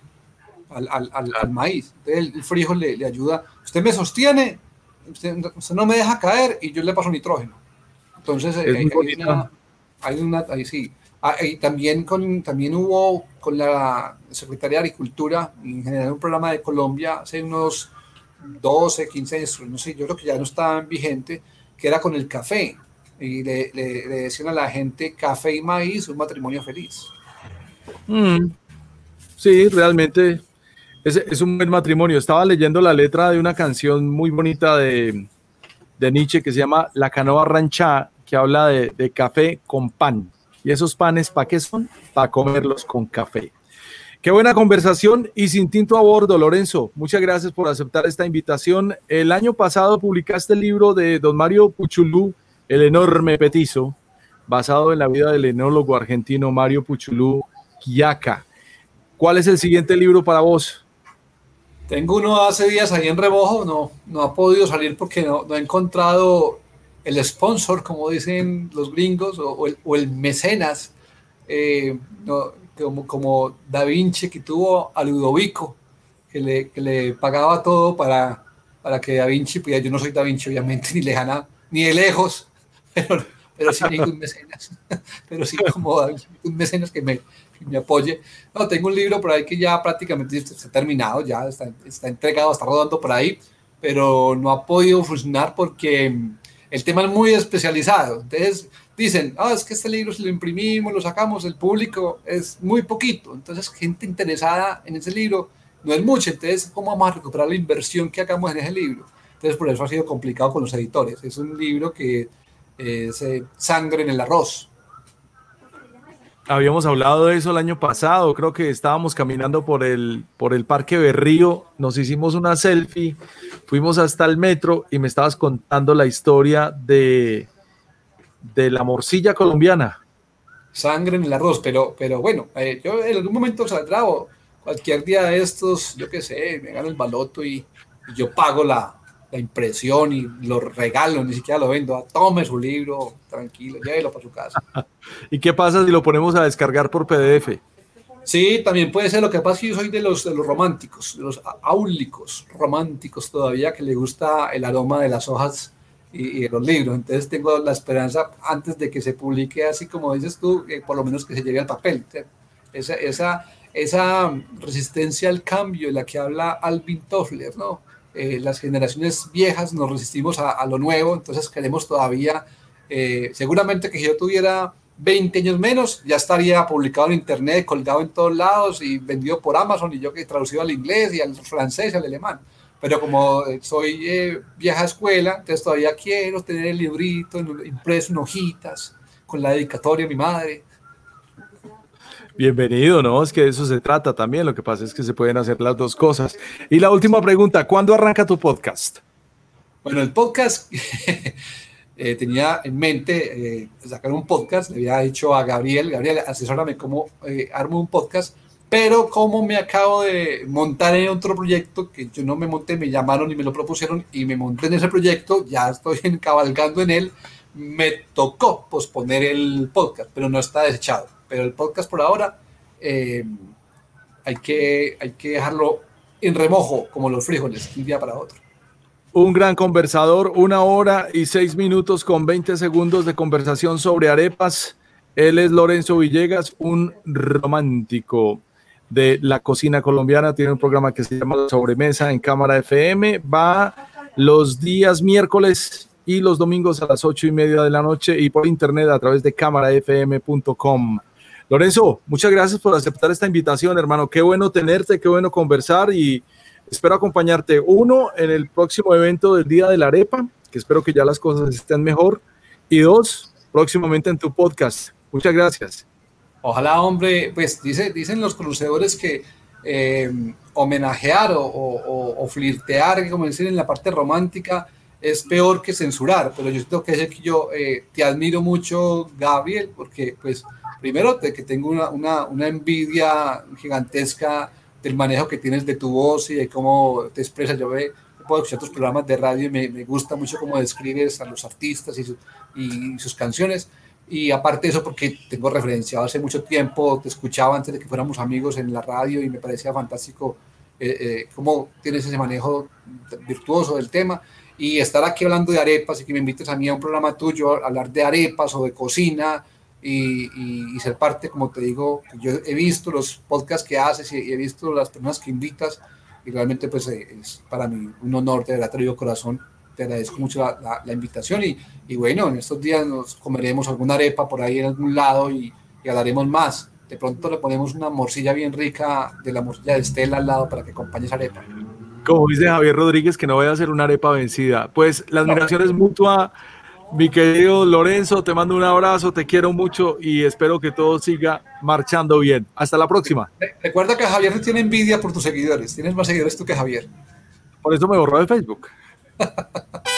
al, al, al, maíz. el, frijol le, le, ayuda. Usted me sostiene, usted, no me deja caer y yo le paso nitrógeno. Entonces, hay, una, hay, una, ahí sí. Ah, y también, con, también hubo con la Secretaría de Agricultura, en general un programa de Colombia, hace unos 12, 15 años, no sé, yo creo que ya no estaba vigente, que era con el café. Y le, le, decían a la gente café y maíz, un matrimonio feliz. Mm. Sí, realmente es, un buen matrimonio. Estaba leyendo la letra de una canción muy bonita de, de Nietzsche que se llama La canoa rancha, que habla de, de café con pan. ¿Y esos panes para qué son? Para comerlos con café. Qué buena conversación y sin tinto a bordo, Lorenzo. Muchas gracias por aceptar esta invitación. El año pasado publicaste el libro de don Mario Puchulú, El enorme petizo, basado en la vida del enólogo argentino Mario Puchulú Quiaca. ¿Cuál es el siguiente libro para vos? Tengo uno hace días ahí en rebojo, no, no ha podido salir porque no, no he encontrado el sponsor, como dicen los gringos, o, el, mecenas. Eh, como, como Da Vinci que tuvo a Ludovico, que le, que le pagaba todo para, para que Da Vinci, pues yo no soy Da Vinci obviamente, ni lejana, ni de lejos, pero, pero sí tengo un mecenas, pero sí como Da Vinci, un mecenas que me, me apoye. No, tengo un libro por ahí que ya prácticamente está terminado, ya está, está entregado, está rodando por ahí, pero no ha podido funcionar porque el tema es muy especializado. Entonces, dicen, ah, es que este libro si lo imprimimos, lo sacamos, el público es muy poquito. Entonces, gente interesada en ese libro no es mucho. Entonces, ¿cómo vamos a recuperar la inversión que hagamos en ese libro? Entonces, por eso ha sido complicado con los editores. Es un libro que es eh, sangre en el arroz. Habíamos hablado de eso el año pasado, creo que estábamos caminando por el, por el Parque Berrío, nos hicimos una selfie, fuimos hasta el metro y me estabas contando la historia de, de la morcilla colombiana. Sangre en el arroz, pero, pero bueno, eh, yo en algún momento saldrá o cualquier día de estos, yo qué sé, me gano el baloto y, yo pago la, la, impresión y lo regalo, ni siquiera lo vendo. Ah, tome su libro, tranquilo, llévelo para su casa. ¿Y qué pasa si lo ponemos a descargar por PDF? Sí, también puede ser. Lo que pasa es que yo soy de los, de los románticos, de los áulicos románticos todavía, que le gusta el aroma de las hojas y, los libros. Entonces tengo la esperanza, antes de que se publique así como dices tú, por lo menos que se llegue al papel. Esa, esa, esa resistencia al cambio de la que habla Alvin Toffler, ¿no? Eh, las generaciones viejas nos resistimos a, lo nuevo, entonces queremos todavía, eh, seguramente que si yo tuviera 20 años menos, ya estaría publicado en internet, colgado en todos lados y vendido por Amazon y yo que he traducido al inglés y al francés y al alemán pero como soy eh, vieja escuela, entonces todavía quiero tener el librito impreso en hojitas, con la dedicatoria de mi madre. Bienvenido, ¿no? Es que de eso se trata también. Lo que pasa es que se pueden hacer las dos cosas. Y la última pregunta, ¿cuándo arranca tu podcast? Bueno, el podcast eh, tenía en mente eh, sacar un podcast. Le había dicho a Gabriel, Gabriel, asesórame cómo armo un podcast pero como me acabo de montar en otro proyecto, que yo no me monté, me llamaron y me lo propusieron y me monté en ese proyecto, ya estoy cabalgando en él, me tocó posponer el podcast, pero no está desechado. Pero el podcast por ahora eh, hay, que, hay que dejarlo en remojo, como los frijoles, un día para otro. Un gran conversador, una hora y seis minutos con 20 segundos de conversación sobre arepas. Él es Lorenzo Villegas, un romántico de la cocina colombiana. Tiene un programa que se llama Sobremesa en Cámara FM. Va los días miércoles y los domingos a las ocho y media de la noche y por internet a través de cámarafm.com. Lorenzo, muchas gracias por aceptar esta invitación, hermano. Qué bueno tenerte, qué bueno conversar y espero acompañarte. Uno, en el próximo evento del Día de la Arepa, que espero que ya las cosas estén mejor. Y dos, próximamente en tu podcast. Muchas gracias. Ojalá, hombre, pues dice, dicen los conocedores que eh, homenajear o, flirtear, como decir en la parte romántica, es peor que censurar, pero yo decir que yo eh, te admiro mucho, Gabriel, porque pues primero que tengo una, envidia gigantesca del manejo que tienes de tu voz y de cómo te expresas. Yo ve, puedo escuchar tus programas de radio y me, gusta mucho cómo describes a los artistas y, y sus canciones. Y aparte de eso, porque tengo referenciado hace mucho tiempo, te escuchaba antes de que fuéramos amigos en la radio y me parecía fantástico eh, eh, cómo tienes ese manejo virtuoso del tema. y estar aquí hablando de arepas y que me invites a mí a un programa tuyo a hablar de arepas o de cocina y, y, ser parte, como te digo, yo he visto los podcasts que haces y he visto las personas que invitas y realmente pues eh, es para mí un honor, de verdad te corazón, te agradezco mucho la, la, invitación y, y, bueno, en estos días nos comeremos alguna arepa por ahí en algún lado y, y hablaremos más. De pronto le ponemos una morcilla bien rica de la morcilla de Estela al lado para que acompañe esa arepa. Como dice Javier Rodríguez, que no voy a hacer una arepa vencida. Pues la admiración es mutua. Mi querido Lorenzo, te mando un abrazo, te quiero mucho y espero que todo siga marchando bien. Hasta la próxima. Recuerda que Javier tiene envidia por tus seguidores. Tienes más seguidores tú que Javier. Por eso me borró de Facebook.